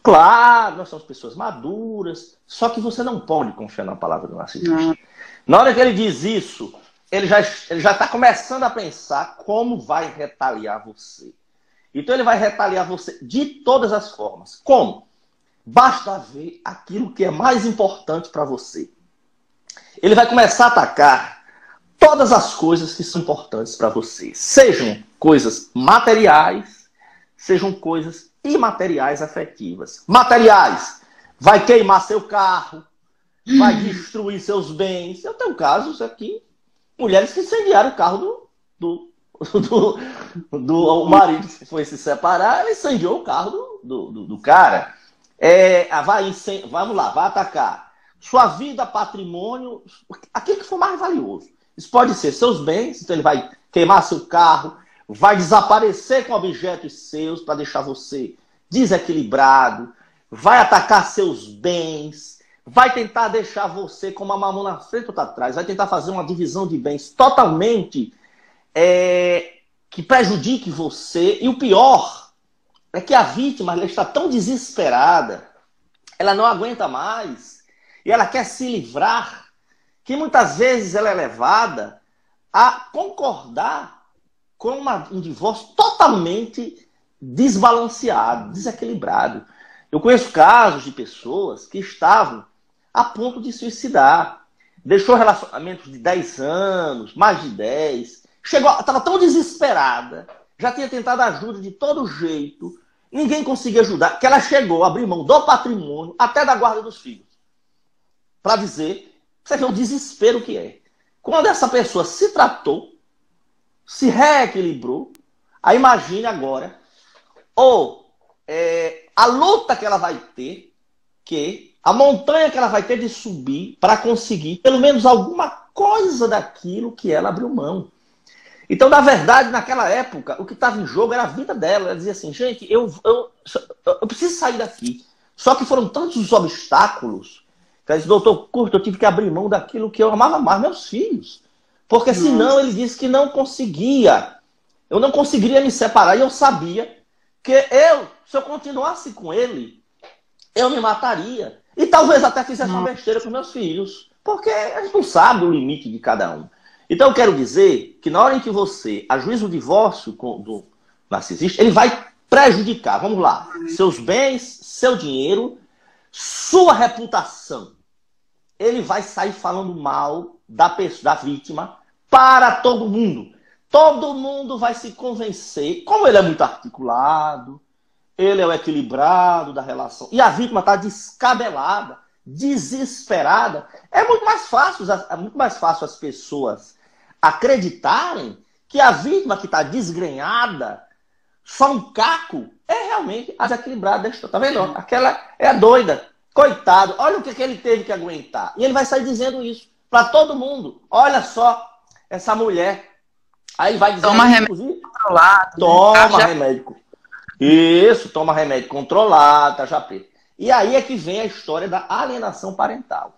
Claro, nós somos pessoas maduras, só que você não pode confiar na palavra do narcisista. Não. Na hora que ele diz isso, ele já ele já está começando a pensar como vai retaliar você. Então ele vai retaliar você de todas as formas. Como? Basta ver aquilo que é mais importante para você. Ele vai começar a atacar todas as coisas que são importantes para você, sejam coisas materiais, sejam coisas imateriais afetivas. Materiais, vai queimar seu carro, vai destruir seus bens. Eu tenho casos aqui mulheres que incendiaram o carro do, do, do, do marido foi se separar, ele incendiou o carro do, do, do, do cara. É, ah, vai, vamos lá, vai atacar. Sua vida, patrimônio, aquilo que for mais valioso. Isso pode ser seus bens, então ele vai queimar seu carro, vai desaparecer com objetos seus para deixar você desequilibrado, vai atacar seus bens, vai tentar deixar você com uma mão na frente ou atrás, vai tentar fazer uma divisão de bens totalmente é, que prejudique você. E o pior é que a vítima está tão desesperada, ela não aguenta mais e ela quer se livrar, que muitas vezes ela é levada a concordar com uma, um divórcio totalmente desbalanceado, desequilibrado. Eu conheço casos de pessoas que estavam a ponto de suicidar. Deixou relacionamentos de 10 anos, mais de 10. Chegou, estava tão desesperada, já tinha tentado ajuda de todo jeito, ninguém conseguia ajudar, que ela chegou a abrir mão do patrimônio, até da guarda dos filhos. Para dizer, você vê o desespero que é. Quando essa pessoa se tratou, se reequilibrou, aí imagine agora, ou é, a luta que ela vai ter, que a montanha que ela vai ter de subir para conseguir pelo menos alguma coisa daquilo que ela abriu mão. Então, na verdade, naquela época, o que estava em jogo era a vida dela. Ela dizia assim, gente, eu, eu, eu preciso sair daqui. Só que foram tantos os obstáculos. Disse, doutor Curto, eu tive que abrir mão daquilo que eu amava mais, meus filhos. Porque senão ele disse que não conseguia. Eu não conseguiria me separar. E eu sabia que eu, se eu continuasse com ele, eu me mataria. E talvez até fizesse uma besteira com meus filhos. Porque a gente não sabe o limite de cada um. Então eu quero dizer que na hora em que você ajuiza o divórcio do narcisista, ele vai prejudicar, vamos lá, seus bens, seu dinheiro, sua reputação. Ele vai sair falando mal da pessoa, da vítima para todo mundo. Todo mundo vai se convencer, como ele é muito articulado, ele é o equilibrado da relação, e a vítima está descabelada, desesperada. É muito mais fácil, é muito mais fácil as pessoas acreditarem que a vítima que está desgrenhada, só um caco, é realmente a desequilibrada Tá vendo? Aquela é a doida. Coitado, olha o que, que ele teve que aguentar. E ele vai sair dizendo isso para todo mundo. Olha só essa mulher. Aí vai dizer. Toma remédio controlado. Toma né? remédio. Isso, toma remédio controlado, tá já preto. E aí é que vem a história da alienação parental.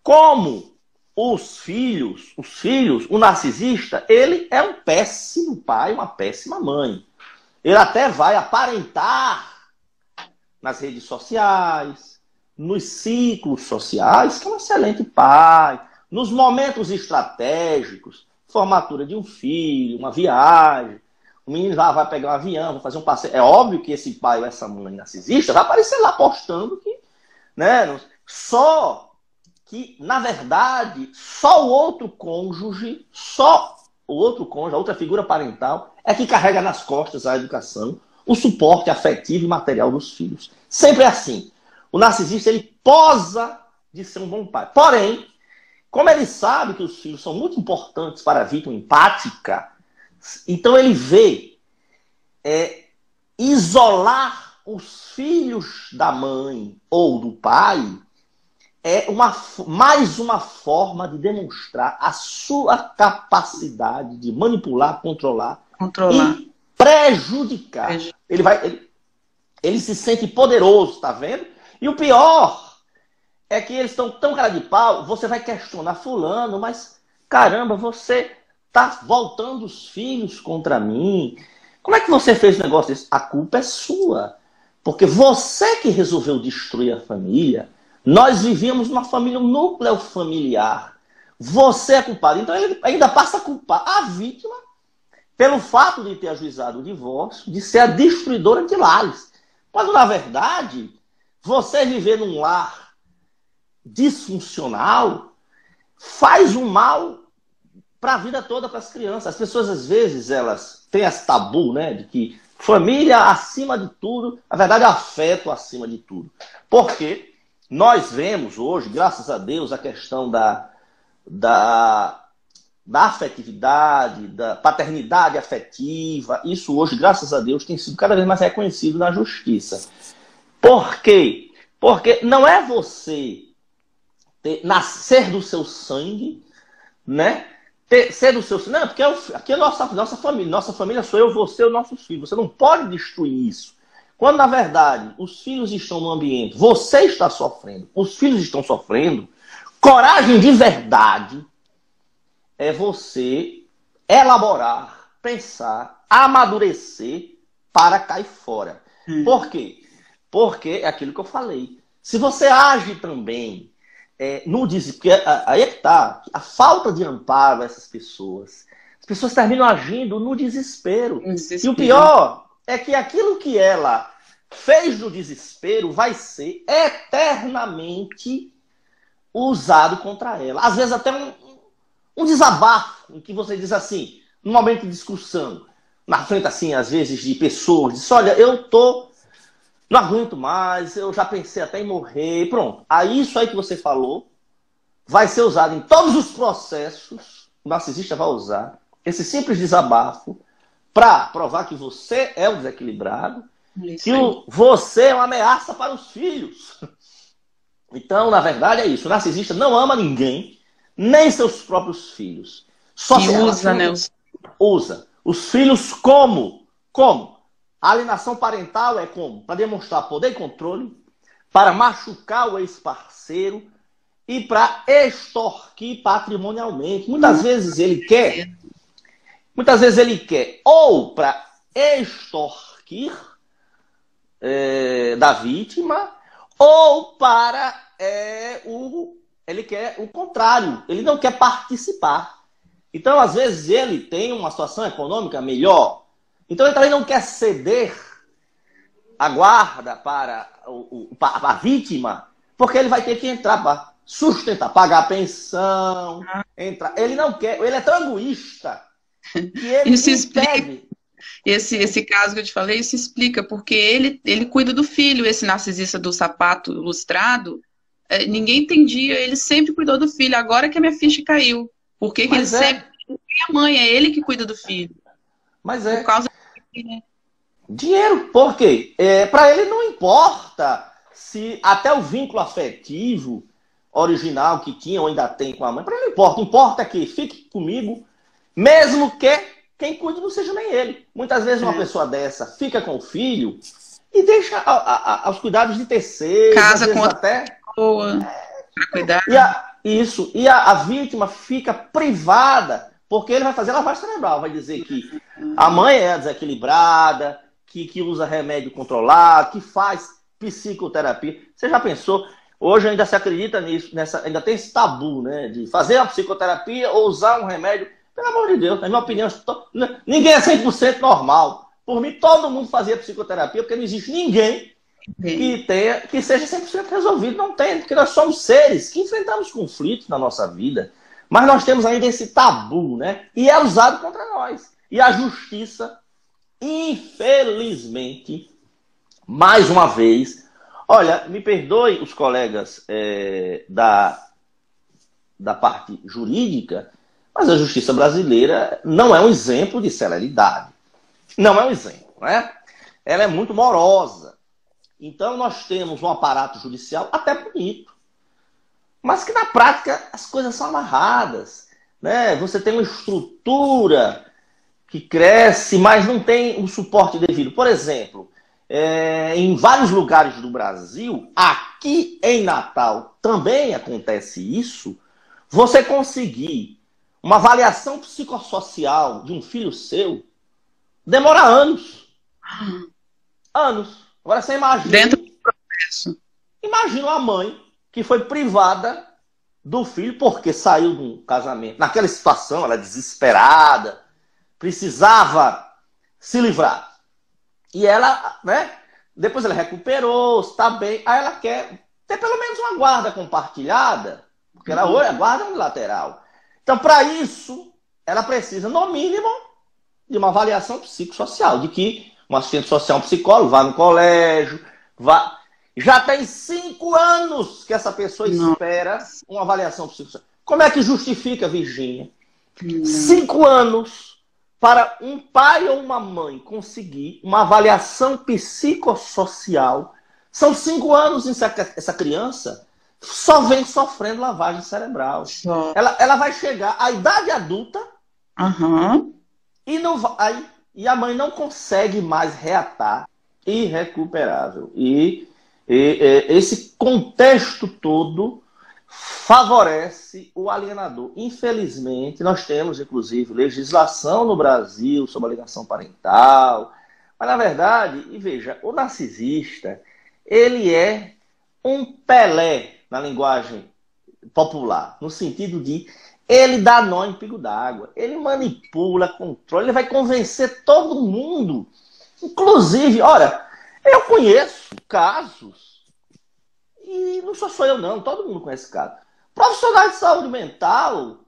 Como os filhos, os filhos, o narcisista, ele é um péssimo pai, uma péssima mãe. Ele até vai aparentar nas redes sociais, nos ciclos sociais, que é um excelente pai, nos momentos estratégicos, formatura de um filho, uma viagem, o menino lá vai pegar um avião, vai fazer um passeio. É óbvio que esse pai ou essa mãe narcisista vai aparecer lá postando que, né, só que, na verdade, só o outro cônjuge, só o outro cônjuge, a outra figura parental, é que carrega nas costas a educação, o suporte afetivo e material dos filhos. Sempre é assim. O narcisista, ele posa de ser um bom pai. Porém, como ele sabe que os filhos são muito importantes para a vítima empática, então ele vê é, isolar os filhos da mãe ou do pai é uma, mais uma forma de demonstrar a sua capacidade de manipular, controlar, controlar. e prejudicar. Ele, vai, ele, ele se sente poderoso, tá vendo? E o pior é que eles estão tão cara de pau, você vai questionar fulano, mas caramba, você tá voltando os filhos contra mim. Como é que você fez o negócio desse? A culpa é sua. Porque você que resolveu destruir a família, nós vivíamos numa família, um núcleo familiar. Você é culpado. Então ele ainda passa a culpar a vítima pelo fato de ter ajuizado o divórcio, de ser a destruidora de lares. Quando, na verdade, você viver num lar disfuncional faz um mal para a vida toda para as crianças. As pessoas, às vezes, elas têm esse tabu, né, de que família acima de tudo, na verdade, afeto acima de tudo. Por quê? Nós vemos hoje, graças a Deus, a questão da, da, da afetividade, da paternidade afetiva. Isso hoje, graças a Deus, tem sido cada vez mais reconhecido na justiça. Por quê? Porque não é você ter, nascer do seu sangue, né? Ter, ser do seu sangue. Não, porque é aqui é nossa, nossa família. Nossa família sou eu, você e os nossos filhos. Você não pode destruir isso. Quando, na verdade, os filhos estão no ambiente, você está sofrendo, os filhos estão sofrendo, coragem de verdade é você elaborar, pensar, amadurecer para cair fora. Hum. Por quê? Porque é aquilo que eu falei. Se você age também é, no desespero, aí é que está, a falta de amparo a essas pessoas. As pessoas terminam agindo no desespero. desespero. E o pior é que aquilo que ela fez no desespero vai ser eternamente usado contra ela. Às vezes até um, um desabafo em que você diz assim, num momento de discussão, na frente assim, às vezes, de pessoas, diz, olha, eu tô, não aguento mais, eu já pensei até em morrer, pronto. Aí isso aí que você falou vai ser usado em todos os processos, o narcisista vai usar esse simples desabafo para provar que você é o desequilibrado, isso que o, você é uma ameaça para os filhos. Então, na verdade, é isso. O narcisista não ama ninguém, nem seus próprios filhos. Só e usa, né? Usa. Os filhos como? Como? A alienação parental é como? Para demonstrar poder e controle, para machucar o ex-parceiro e para extorquir patrimonialmente. Muitas uhum. vezes ele quer, muitas vezes ele quer ou para extorquir é, da vítima ou para é, o ele quer o contrário, ele não quer participar. Então, às vezes, ele tem uma situação econômica melhor, então ele também não quer ceder a guarda para, o, para a vítima, porque ele vai ter que entrar para sustentar, pagar a pensão, entrar. Ele não quer, ele é tão egoísta que ele Isso explica. Esse, esse caso que eu te falei, isso explica, porque ele, ele cuida do filho, esse narcisista do sapato lustrado, é, ninguém entendia, ele sempre cuidou do filho, agora que a minha ficha caiu. Por que, que ele é. sempre. a mãe, é ele que cuida do filho. Mas é. Por causa? Dinheiro, por quê? É, Para ele não importa se até o vínculo afetivo original que tinha ou ainda tem com a mãe, para ele não importa. Importa que fique comigo, mesmo que quem cuide não seja nem ele. Muitas vezes uma é. pessoa dessa fica com o filho e deixa a, a, a, os cuidados de terceiro. Casa com até pessoa para cuidar. E isso. E a, a, vítima fica privada, porque ele vai fazer lavagem cerebral, vai dizer que a mãe é desequilibrada, que, que usa remédio controlado, que faz psicoterapia. Você já pensou? Hoje ainda se acredita nisso, nessa, ainda tem esse tabu, né? De fazer uma psicoterapia ou usar um remédio. Pelo amor de Deus, na minha opinião, ninguém é 100% normal. Por mim, todo mundo fazia psicoterapia, porque não existe ninguém que, tenha, que seja 100% resolvido. Não tem, porque nós somos seres que enfrentamos conflitos na nossa vida, mas nós temos ainda esse tabu, né? E é usado contra nós. E a justiça, infelizmente, mais uma vez, olha, me perdoe os colegas é, da, da parte jurídica, mas a justiça brasileira não é um exemplo de celeridade. Não é um exemplo, né? Ela é muito morosa. Então nós temos um aparato judicial até bonito, mas que na prática as coisas são amarradas. Né? Você tem uma estrutura que cresce, mas não tem o suporte devido. Por exemplo, é, em vários lugares do Brasil, aqui em Natal também acontece isso. Você conseguir uma avaliação psicossocial de um filho seu demora anos. Anos. Agora você imagina. Dentro do processo. Imagina uma mãe que foi privada do filho porque saiu de um casamento. Naquela situação, ela é desesperada, precisava se livrar. E ela, né? Depois ela recuperou, está bem. Aí ela quer ter pelo menos uma guarda compartilhada, porque ela hoje é guarda unilateral. Então, para isso, ela precisa, no mínimo, de uma avaliação psicossocial, de que um assistente social, um psicólogo, vá no colégio, vá. Já tem cinco anos que essa pessoa Não. espera uma avaliação psicossocial. Como é que justifica, Virgínia? Cinco anos para um pai ou uma mãe conseguir uma avaliação psicossocial. São cinco anos em essa criança só vem sofrendo lavagem cerebral. Ela, ela vai chegar à idade adulta uhum. e não vai e a mãe não consegue mais reatar irrecuperável. E, e, e esse contexto todo favorece o alienador. Infelizmente, nós temos, inclusive, legislação no Brasil sobre alienação parental. Mas, na verdade, e veja, o narcisista, ele é um Pelé na linguagem popular, no sentido de ele dá nó em pico d'água. Ele manipula, controla, ele vai convencer todo mundo. Inclusive, olha, eu conheço casos, e não sou só eu não, todo mundo conhece casos, profissionais de saúde mental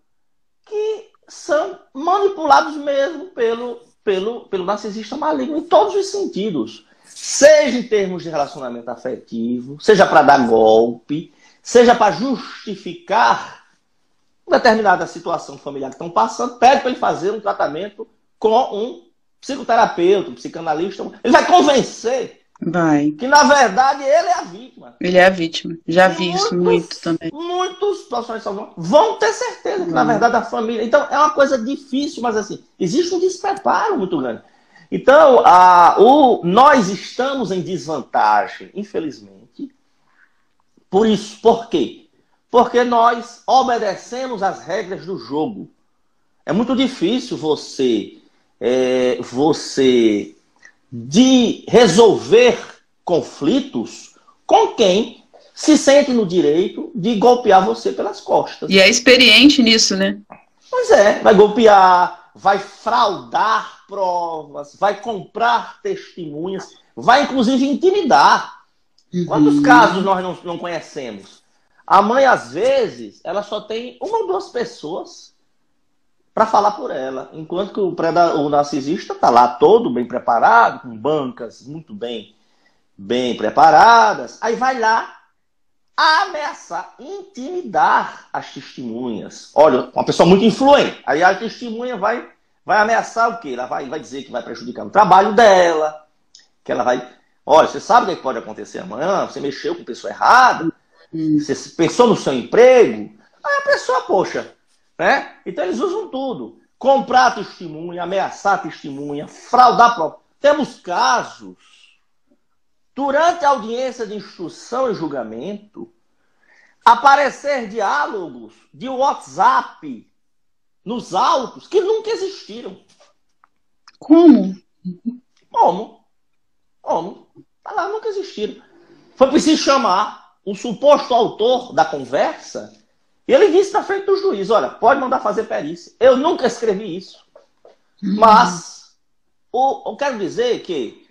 que são manipulados mesmo pelo, pelo, pelo narcisista maligno em todos os sentidos. Seja em termos de relacionamento afetivo, seja para dar golpe, seja para justificar determinada situação familiar que estão passando, pede para ele fazer um tratamento com um psicoterapeuta, um psicanalista. Ele vai convencer vai. que, na verdade, ele é a vítima. Ele é a vítima. Já e vi muitos, isso muito também. Muitos profissionais vão ter certeza que, na verdade, a família. Então, é uma coisa difícil, mas assim, existe um despreparo muito grande. Então, a, o, nós estamos em desvantagem, infelizmente. Por isso, por quê? Porque nós obedecemos as regras do jogo. É muito difícil você, é, você de resolver conflitos com quem se sente no direito de golpear você pelas costas. E é experiente nisso, né? Pois é, vai golpear, vai fraudar provas, vai comprar testemunhas, vai inclusive intimidar. Uhum. Quantos casos nós não, não conhecemos? A mãe, às vezes, ela só tem uma ou duas pessoas para falar por ela, enquanto que o, o narcisista está lá todo bem preparado, com bancas muito bem, bem preparadas, aí vai lá ameaçar, intimidar as testemunhas. Olha, uma pessoa muito influente. Aí a testemunha vai, vai ameaçar o quê? Ela vai, vai dizer que vai prejudicar o trabalho dela, que ela vai. Olha, você sabe o que pode acontecer amanhã? Você mexeu com a pessoa errada? Você pensou no seu emprego? Aí a pessoa, poxa, né? Então eles usam tudo. Comprar testemunha, ameaçar testemunha, fraudar prova. Temos casos durante a audiência de instrução e julgamento, aparecer diálogos de WhatsApp nos autos que nunca existiram. Como? Como? Como? Tá lá, nunca existiram. Foi preciso chamar o suposto autor da conversa e ele disse na frente do juiz: olha, pode mandar fazer perícia. Eu nunca escrevi isso. Uhum. Mas o, eu quero dizer que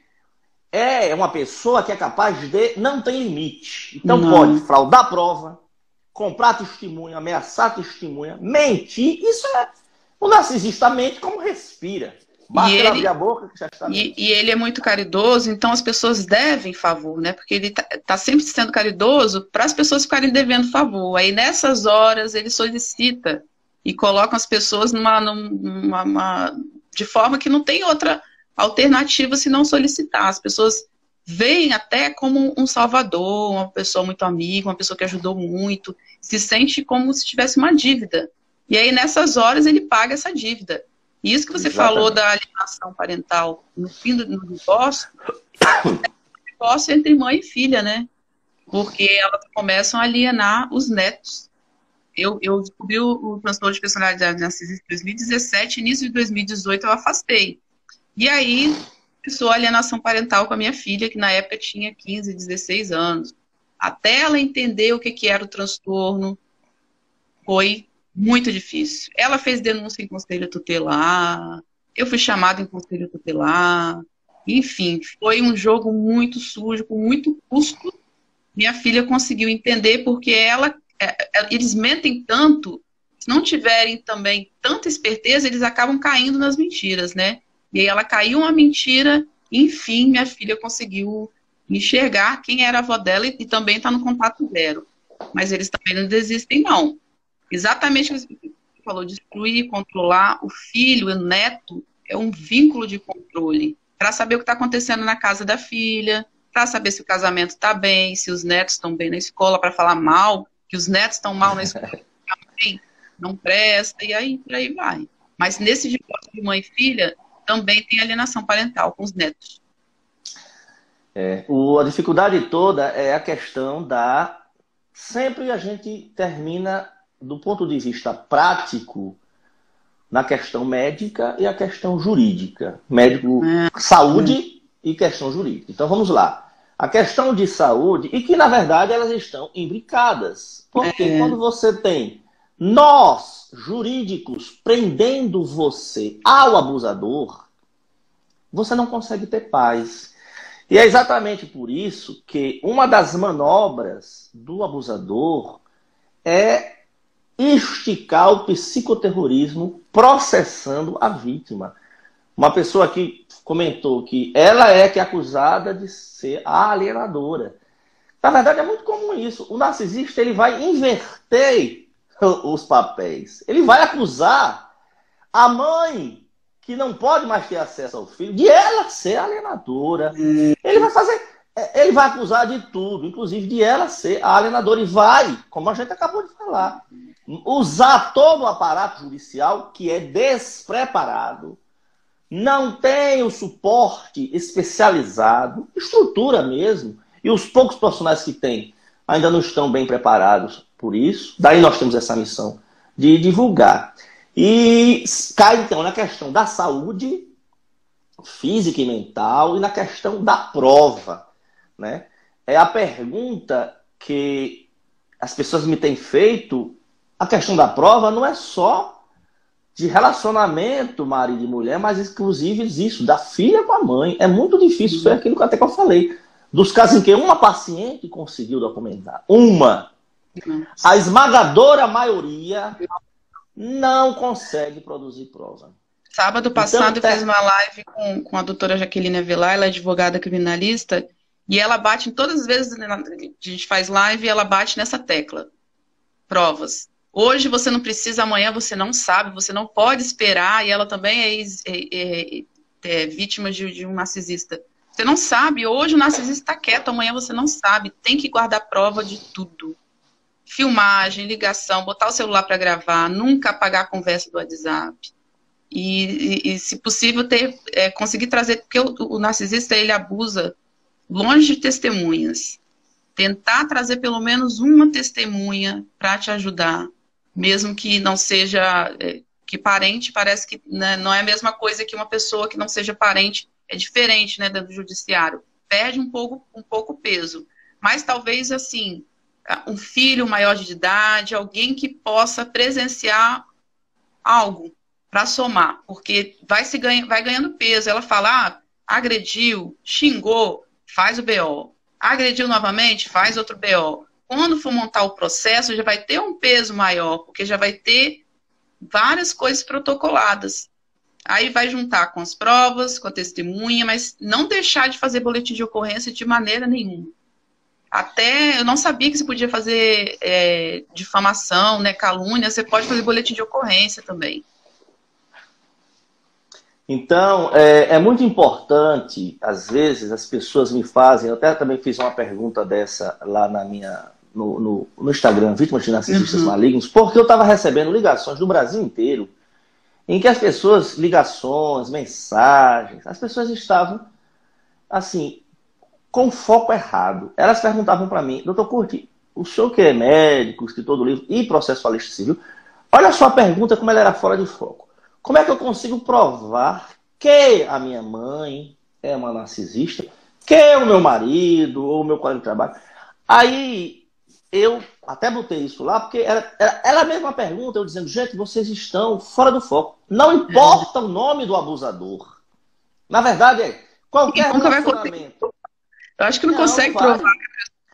é uma pessoa que é capaz de. não tem limite. Então não. pode fraudar a prova, comprar testemunha, ameaçar testemunha, mentir. Isso é. O narcisista mente como respira. Basta ele, a boca que já está. E, e, ele é muito caridoso, então as pessoas devem favor, né? Porque ele está tá sempre sendo caridoso para as pessoas ficarem devendo favor. Aí nessas horas ele solicita e coloca as pessoas numa, numa, numa de forma que não tem outra alternativa se não solicitar. As pessoas veem até como um salvador, uma pessoa muito amiga, uma pessoa que ajudou muito, se sente como se tivesse uma dívida. E aí, nessas horas, ele paga essa dívida. E isso que você Exatamente. falou da alienação parental no fim do no divórcio, é divórcio entre mãe e filha, né? Porque elas começam a alienar os netos. Eu, eu descobri o, o transtorno de personalidade narcisista em 2017, início de 2018 eu afastei. E aí começou a alienação parental com a minha filha, que na época tinha 15, 16 anos. Até ela entender o que, que era o transtorno, foi muito difícil. Ela fez denúncia em conselho tutelar, eu fui chamada em conselho tutelar, enfim, foi um jogo muito sujo, com muito custo. Minha filha conseguiu entender porque ela, é, é, eles mentem tanto, se não tiverem também tanta esperteza, eles acabam caindo nas mentiras, né? E aí ela caiu uma mentira, enfim, minha filha conseguiu enxergar quem era a avó dela e, e também está no contato zero. Mas eles também não desistem, não. Exatamente o que você falou, destruir, controlar o filho, o neto, é um vínculo de controle para saber o que está acontecendo na casa da filha, para saber se o casamento está bem, se os netos estão bem na escola, para falar mal, que os netos estão mal na escola, não presta, e aí por aí vai. Mas nesse divórcio de mãe e filha, também tem alienação parental com os netos. É, o, a dificuldade toda é a questão da. Sempre a gente termina, do ponto de vista prático, na questão médica e a questão jurídica. Médico, saúde e questão jurídica. Então vamos lá. A questão de saúde, e que na verdade elas estão imbricadas. Porque é. quando você tem nós, jurídicos, prendendo você ao abusador, você não consegue ter paz. E é exatamente por isso que uma das manobras do abusador é esticar o psicoterrorismo processando a vítima. Uma pessoa que comentou que ela é que é acusada de ser a alienadora. Na verdade, é muito comum isso. O narcisista ele vai inverter os papéis. Ele vai acusar a mãe, que não pode mais ter acesso ao filho, de ela ser alienadora. Hum. Ele vai fazer. É, ele vai acusar de tudo, inclusive de ela ser a alienadora. E vai, como a gente acabou de falar, usar todo o aparato judicial que é despreparado, não tem o suporte especializado, estrutura mesmo, e os poucos profissionais que tem ainda não estão bem preparados por isso. Daí nós temos essa missão de divulgar. E cai então na questão da saúde física e mental e na questão da prova, né? É a pergunta que as pessoas me têm feito. A questão da prova não é só de relacionamento marido e mulher, mas inclusive isso, da filha com a mãe. É muito difícil, foi aquilo que até que eu falei. Dos casos em que uma paciente conseguiu documentar, uma, a esmagadora maioria não consegue produzir prova. Sábado então, passado então, eu fiz uma live com, com a doutora Jaqueline Avelar, ela é advogada criminalista, e ela bate em todas as vezes que a gente faz live, ela bate nessa tecla. Provas. Hoje você não precisa, amanhã você não sabe, você não pode esperar, e ela também é, é, é, é vítima de, de, um narcisista. Você não sabe, hoje o narcisista está quieto, amanhã você não sabe. Tem que guardar prova de tudo. Filmagem, ligação, botar o celular para gravar, nunca apagar a conversa do WhatsApp. E, e, e se possível, ter, é, conseguir trazer, porque o, o narcisista ele abusa longe de testemunhas. Tentar trazer pelo menos uma testemunha para te ajudar, mesmo que não seja é, que parente, parece que né, não é a mesma coisa que uma pessoa que não seja parente, é diferente, né, do judiciário. Perde um pouco um pouco peso, mas talvez assim, um filho maior de idade, alguém que possa presenciar algo para somar, porque vai se ganha, vai ganhando peso. Ela fala, ah, agrediu, xingou, faz o BO. Agrediu novamente, faz outro BO. Quando for montar o processo, já vai ter um peso maior, porque já vai ter várias coisas protocoladas. Aí vai juntar com as provas, com a testemunha, mas não deixar de fazer boletim de ocorrência de maneira nenhuma. Até eu não sabia que você podia fazer é, difamação, né, calúnia, você pode fazer boletim de ocorrência também. Então, é, é, muito importante, às vezes, as pessoas me fazem, eu até também fiz uma pergunta dessa lá na minha, no, no, no Instagram, Vítimas de Narcisistas uhum. Malignos, porque eu estava recebendo ligações do Brasil inteiro, em que as pessoas, ligações, mensagens, as pessoas estavam, assim, com foco errado. Elas perguntavam para mim, doutor Curti, o senhor que é médico, escritor do livro e processualista civil, olha só a pergunta como ela era fora de foco. Como é que eu consigo provar que a minha mãe é uma narcisista, que o meu marido ou o meu colega de trabalho? Aí eu até botei isso lá, porque era, era, era a mesma pergunta, eu dizendo, gente, vocês estão fora do foco. Não importa o nome do abusador. Na verdade, é qualquer relacionamento. Eu acho que não, não consegue não provar.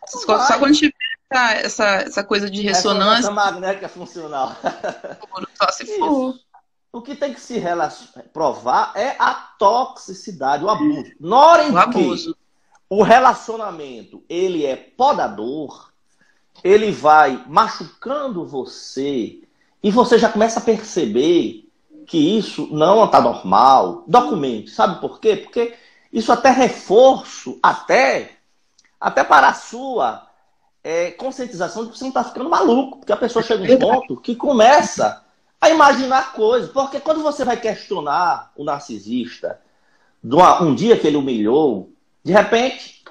Só, só quando tiver essa, essa coisa de ressonância. Essa magnética funcional. Só se for. Isso. O que tem que se provar é a toxicidade, o abuso. Na hora em o abuso. que o relacionamento ele é podador, ele vai machucando você e você já começa a perceber que isso não está normal. Documente, sabe por quê? Porque isso até reforço, até, até para a sua é, conscientização de que você não está ficando maluco. Porque a pessoa chega um ponto que começa a imaginar coisas. Porque quando você vai questionar o narcisista, um dia que ele humilhou, de repente,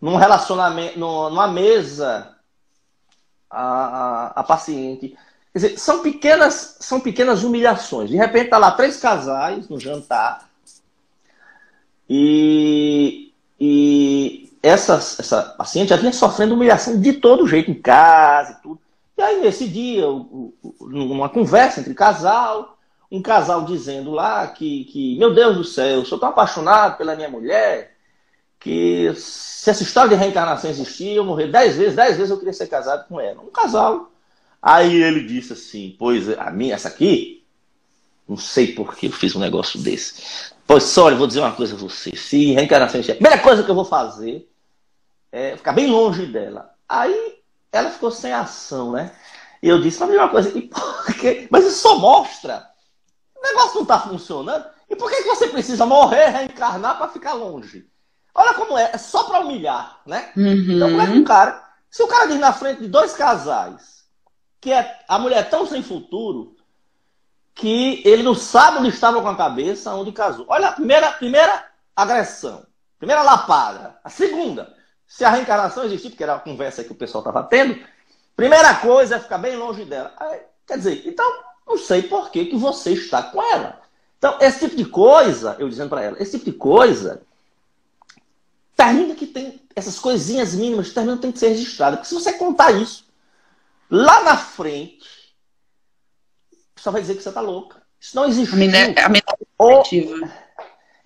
num relacionamento, numa mesa, a, a, paciente. Quer dizer, são pequenas, são pequenas humilhações. De repente, tá lá três casais no jantar. E, e essa, essa paciente já vinha sofrendo humilhação de todo jeito, em casa e tudo. E aí, nesse dia, numa conversa entre casal, um casal dizendo lá que, que meu Deus do céu, eu sou tão apaixonado pela minha mulher, que se essa história de reencarnação existia, eu morrer dez vezes, dez vezes eu queria ser casado com ela. Um casal. Aí ele disse assim, pois a minha, essa aqui, não sei por que eu fiz um negócio desse. Pois olha, vou dizer uma coisa a você. Se reencarnação existir, a primeira coisa que eu vou fazer é ficar bem longe dela. Aí ela ficou sem ação, né? E eu disse, mas uma coisa, mas isso só mostra. O negócio não está funcionando. E por que, que você precisa morrer, reencarnar para ficar longe? Olha como é, é só para humilhar, né? Uhum. Então, como é que o cara. Se o cara diz na frente de dois casais que é, a mulher é tão sem futuro que ele não sabe onde estava com a cabeça, onde casou. Olha a primeira, primeira agressão, primeira lapada. A segunda, se a reencarnação existir, porque era a conversa que o pessoal estava tendo, Primeira coisa é ficar bem longe dela. Aí, quer dizer, então, não sei por que, que você está com ela. Então, esse tipo de coisa, eu dizendo para ela, esse tipo de coisa, termina que tem essas coisinhas mínimas, termina que tem que ser registrada. Porque se você contar isso, lá na frente, só vai dizer que você está louca. Isso não existe. A memória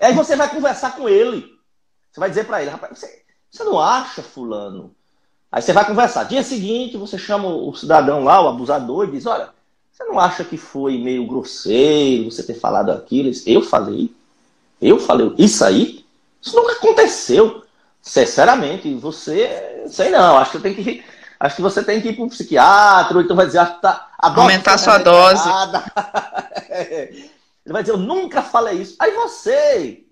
Aí você vai conversar com ele. Você vai dizer para ele, rapaz, você, você não acha, fulano? Aí você vai conversar. Dia seguinte, você chama o cidadão lá, o abusador, e diz, olha, você não acha que foi meio grosseiro você ter falado aquilo? Eu falei. Eu falei. Isso aí? Isso nunca aconteceu. Sinceramente, você. Sei não, acho que tem que. Acho que você tem que ir para um psiquiatra, então vai dizer, acho que tá. Aumentar sua dose. Ele vai dizer, eu nunca falei isso. Aí você.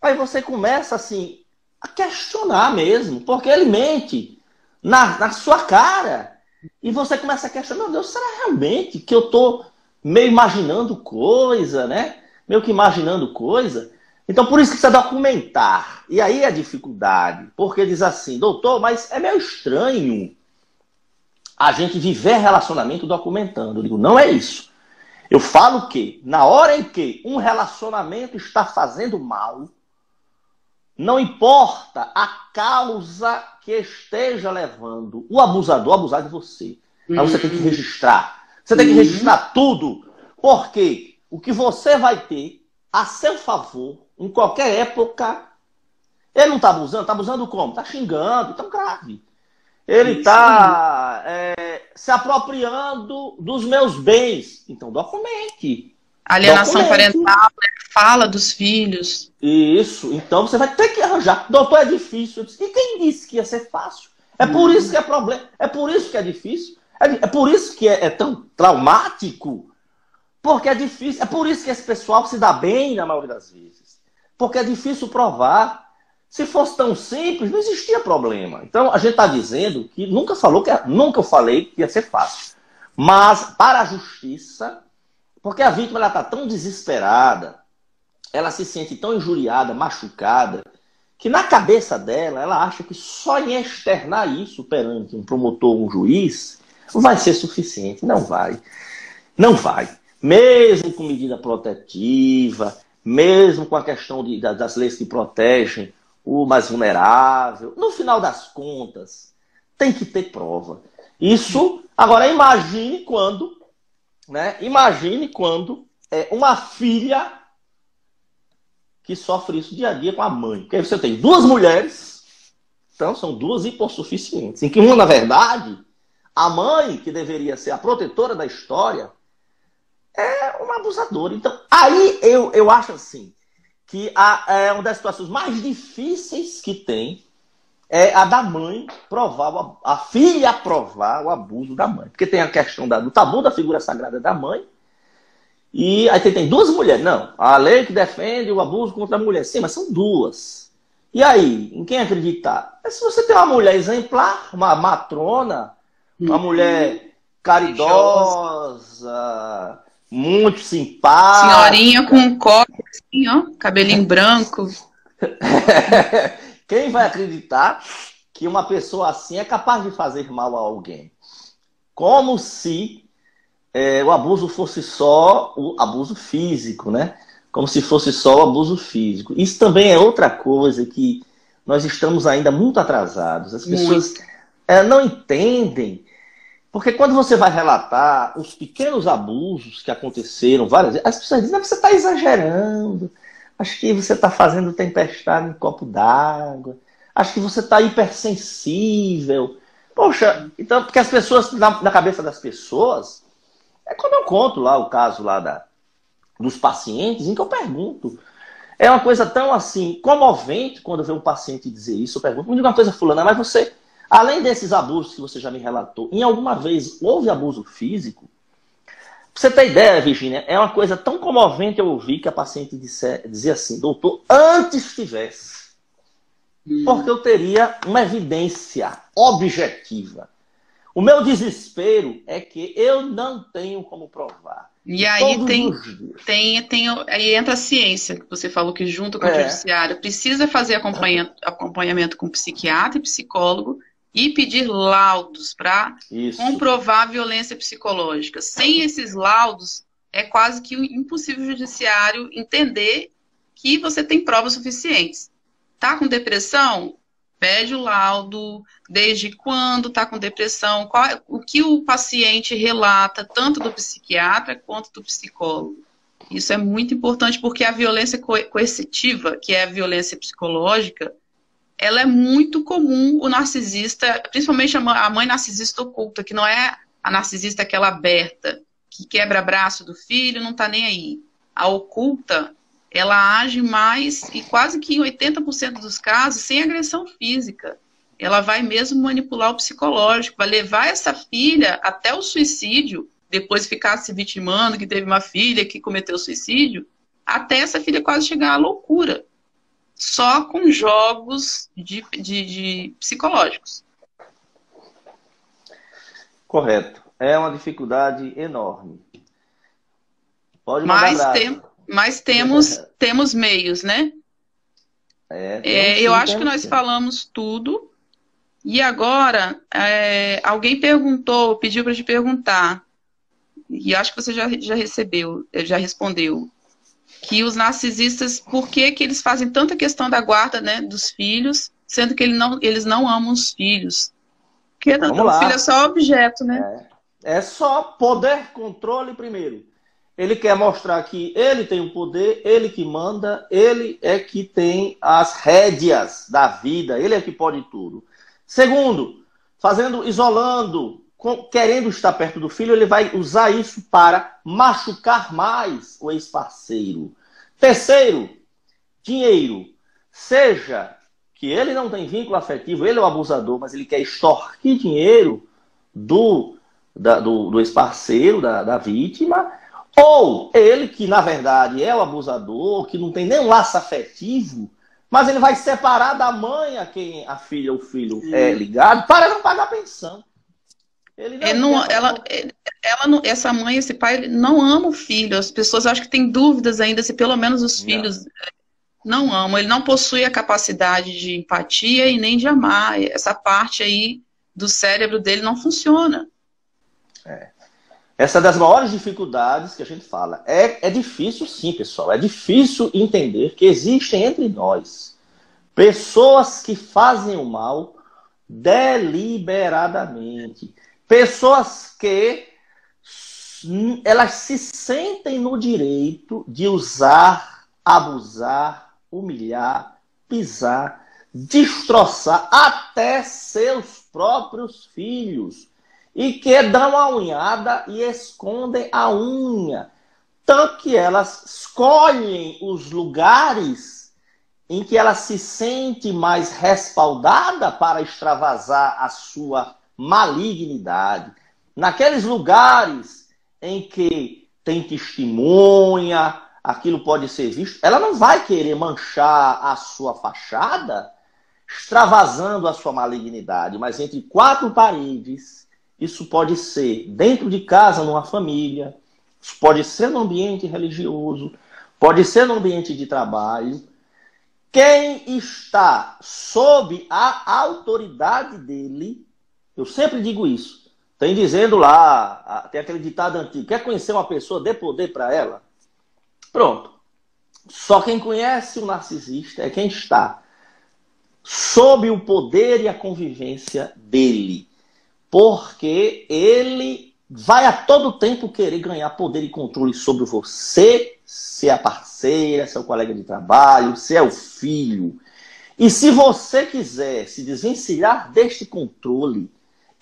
Aí você começa assim a questionar mesmo, porque ele mente na, na sua cara. E você começa a questionar, meu Deus, será realmente que eu tô meio imaginando coisa, né? Meio que imaginando coisa. Então, por isso que precisa documentar. E aí é a dificuldade. Porque diz assim, doutor, mas é meio estranho a gente viver relacionamento documentando. Eu digo, não é isso. Eu falo que, na hora em que um relacionamento está fazendo mal, não importa a causa que esteja levando o abusador a abusar de você. Mas você tem que uhum. registrar. Você tem que uhum. registrar tudo. Porque o que você vai ter a seu favor, em qualquer época, ele não está abusando. Está abusando como? Está xingando. Então, grave. Ele está é, se apropriando dos meus bens. Então, documente. Alienação documente. parental, né? fala dos filhos. Isso. Então, você vai ter que arranjar. Doutor, é difícil. E quem disse que ia ser fácil? É por isso que é problema. É por isso que é difícil. É, é por isso que é, é tão traumático. Porque é difícil. É por isso que esse pessoal se dá bem na maioria das vezes. Porque é difícil provar. Se fosse tão simples, não existia problema. Então a gente está dizendo que nunca falou que nunca falei que ia ser fácil. Mas para a justiça, porque a vítima está tão desesperada, ela se sente tão injuriada, machucada, que na cabeça dela ela acha que só em externar isso perante um promotor, um juiz, vai ser suficiente. Não vai. Não vai. Mesmo com medida protetiva, mesmo com a questão de, das leis que protegem o mais vulnerável. No final das contas, tem que ter prova. Isso, agora imagine quando, né? Imagine quando é, uma filha que sofre isso dia a dia com a mãe. Porque aí você tem duas mulheres, então são duas hipossuficientes, em que uma, na verdade, a mãe, que deveria ser a protetora da história, é uma abusadora. Então, aí eu, eu acho assim, que a, é uma das situações mais difíceis que tem é a da mãe provar, a filha provar o abuso da mãe. Porque tem a questão da, do tabu da figura sagrada da mãe. E aí tem, tem duas mulheres. Não, a lei que defende o abuso contra a mulher. Sim, mas são duas. E aí, em quem acreditar? É se você tem uma mulher exemplar, uma matrona, uma uhum. mulher caridosa, muito simpática. Senhorinha com um coque, assim, ó, cabelinho branco. Quem vai acreditar que uma pessoa assim é capaz de fazer mal a alguém? Como se é, o abuso fosse só o abuso físico, né? Como se fosse só o abuso físico. Isso também é outra coisa que nós estamos ainda muito atrasados. As pessoas é, não entendem porque quando você vai relatar os pequenos abusos que aconteceram várias vezes, as pessoas dizem que você está exagerando. Acho que você está fazendo tempestade em copo d'água. Acho que você está hipersensível. Poxa, então, porque as pessoas, na, na, cabeça das pessoas, é quando eu conto lá o caso lá da, dos pacientes, em que eu pergunto. É uma coisa tão assim, comovente quando eu vejo um paciente dizer isso. Eu pergunto, me diga uma coisa, fulana, mas você Além desses abusos que você já me relatou, em alguma vez houve abuso físico? Pra você ter ideia, Virginia, é uma coisa tão comovente eu ouvir que a paciente disse, dizia assim, doutor, antes tivesse. Hum. Porque eu teria uma evidência objetiva. O meu desespero é que eu não tenho como provar. E aí tem, tem, tem, aí entra a ciência, que você falou que junto com é. o judiciário precisa fazer acompanhamento, acompanhamento com psiquiatra e psicólogo e pedir laudos para comprovar a violência psicológica. Sem esses laudos, é quase que impossível o judiciário entender que você tem provas suficientes. Tá com depressão? Pede o laudo, desde quando está com depressão, qual, é, o que o paciente relata, tanto do psiquiatra quanto do psicólogo. Isso é muito importante porque a violência coercitiva, que é a violência psicológica, ela é muito comum o narcisista, principalmente a mãe narcisista oculta, que não é a narcisista aquela aberta, que quebra braço do filho, não está nem aí. A oculta, ela age mais, e quase que em 80% dos casos, sem agressão física. Ela vai mesmo manipular o psicológico, vai levar essa filha até o suicídio, depois ficar se vitimando que teve uma filha que cometeu suicídio, até essa filha quase chegar à loucura só com jogos de, de, de psicológicos. Correto. É uma dificuldade enorme. Pode mas, tem, mas temos, temos meios, né? É, é, eu acho que nós falamos tudo. E agora, é, alguém perguntou, pediu para te perguntar, e acho que você já, já recebeu, já respondeu que os narcisistas, por que, que eles fazem tanta questão da guarda né, dos filhos, sendo que ele não, eles não amam os filhos? Porque Vamos o lá. filho é só objeto, né? É, é só poder, controle primeiro. Ele quer mostrar que ele tem o poder, ele que manda, ele é que tem as rédeas da vida, ele é que pode tudo. Segundo, fazendo, isolando, querendo estar perto do filho, ele vai usar isso para machucar mais o ex-parceiro. Terceiro, dinheiro. Seja que ele não tem vínculo afetivo, ele é o abusador, mas ele quer extorquir dinheiro do, da, do, do ex-parceiro, da, da vítima, ou ele, que na verdade é o abusador, que não tem nenhum laço afetivo, mas ele vai separar da mãe a quem a filha ou o filho é ligado para não pagar pensão. Ele não, é, não ela, ela não, essa mãe, esse pai, não ama o filho. As pessoas acham que têm dúvidas ainda se pelo menos os filhos não. não amam. Ele não possui a capacidade de empatia e nem de amar. Essa parte aí do cérebro dele não funciona. É. Essa é das maiores dificuldades que a gente fala. É, é difícil, sim, pessoal. É difícil entender que existem entre nós pessoas que fazem o mal deliberadamente Pessoas que elas se sentem no direito de usar, abusar, humilhar, pisar, destroçar até seus próprios filhos. E que dão a unhada e escondem a unha. Tanto que elas escolhem os lugares em que ela se sente mais respaldada para extravasar a sua malignidade. Naqueles lugares em que tem testemunha, aquilo pode ser visto, ela não vai querer manchar a sua fachada extravasando a sua malignidade, mas entre quatro paredes, isso pode ser dentro de casa, numa família, isso pode ser no ambiente religioso, pode ser no ambiente de trabalho. Quem está sob a autoridade dele eu sempre digo isso. Tem dizendo lá, tem aquele ditado antigo: quer conhecer uma pessoa, dê poder para ela? Pronto. Só quem conhece o narcisista é quem está sob o poder e a convivência dele. Porque ele vai a todo tempo querer ganhar poder e controle sobre você, se é a parceira, se é o colega de trabalho, se é o filho. E se você quiser se desvencilhar deste controle,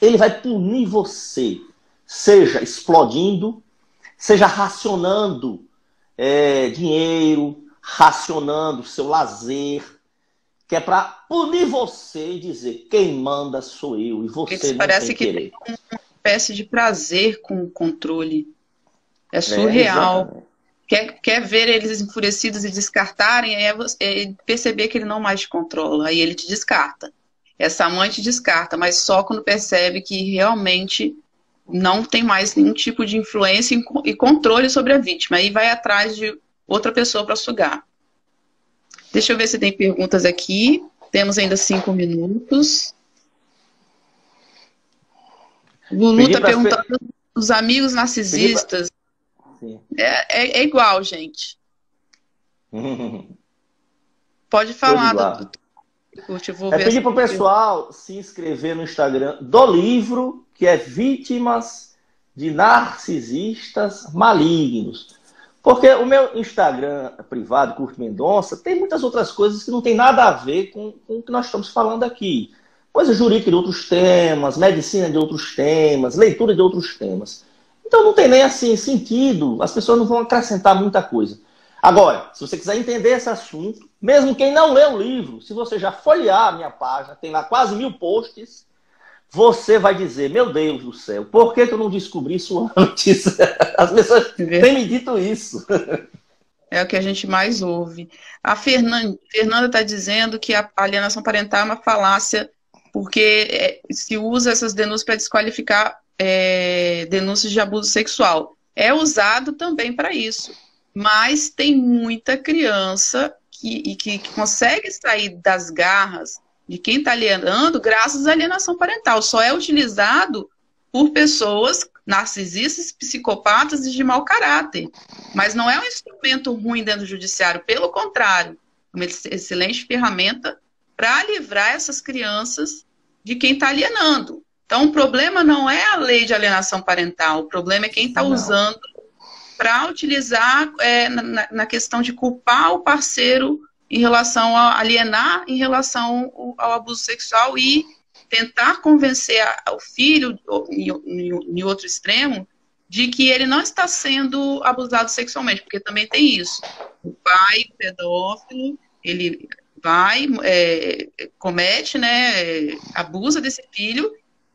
ele vai punir você, seja explodindo, seja racionando é, dinheiro, racionando seu lazer, que é para punir você e dizer quem manda sou eu e você não parece tem que querer. tem uma espécie de prazer com o controle. É surreal. É, quer, quer ver eles enfurecidos e descartarem, é, é perceber que ele não mais te controla, aí ele te descarta essa mãe te descarta, mas só quando percebe que realmente não tem mais nenhum tipo de influência e controle sobre a vítima. Aí vai atrás de outra pessoa para sugar. Deixa eu ver se tem perguntas aqui. Temos ainda cinco minutos. Lulu está perguntando pe... os amigos narcisistas. Pra... É, é, é, igual, gente. Pode falar, doutor. Eu vou é pedir para o pessoal se inscrever no Instagram do livro, que é Vítimas de Narcisistas Malignos. Porque o meu Instagram privado, Curto Mendonça, tem muitas outras coisas que não tem nada a ver com, com o que nós estamos falando aqui. Coisa jurídica de outros temas, medicina de outros temas, leitura de outros temas. Então não tem nem assim sentido, as pessoas não vão acrescentar muita coisa. Agora, se você quiser entender esse assunto, mesmo quem não lê o livro, se você já folhear a minha página, tem lá quase mil posts, você vai dizer, meu Deus do céu, por que, que eu não descobri isso antes? As pessoas têm me dito isso. É o que a gente mais ouve. A Fernanda está dizendo que a alienação parental é uma falácia, porque é, se usa essas denúncias para desqualificar é, denúncias de abuso sexual. É usado também para isso. Mas tem muita criança que, que, que consegue sair das garras de quem está alienando graças à alienação parental. Só é utilizado por pessoas narcisistas, psicopatas e de mau caráter. Mas não é um instrumento ruim dentro do judiciário, pelo contrário, é uma excelente ferramenta para livrar essas crianças de quem está alienando. Então, o problema não é a lei de alienação parental, o problema é quem está usando para utilizar é, na, na, questão de culpar o parceiro em relação a alienar em relação ao, abuso sexual e tentar convencer o filho, em outro extremo, de que ele não está sendo abusado sexualmente, porque também tem isso. O pai, o pedófilo, ele vai, é, comete, né, abusa desse filho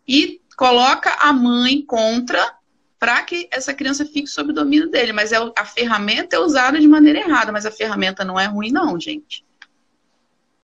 e coloca a mãe contra para que essa criança fique sob o domínio dele. Mas é, a ferramenta é usada de maneira errada, mas a ferramenta não é ruim, não, gente.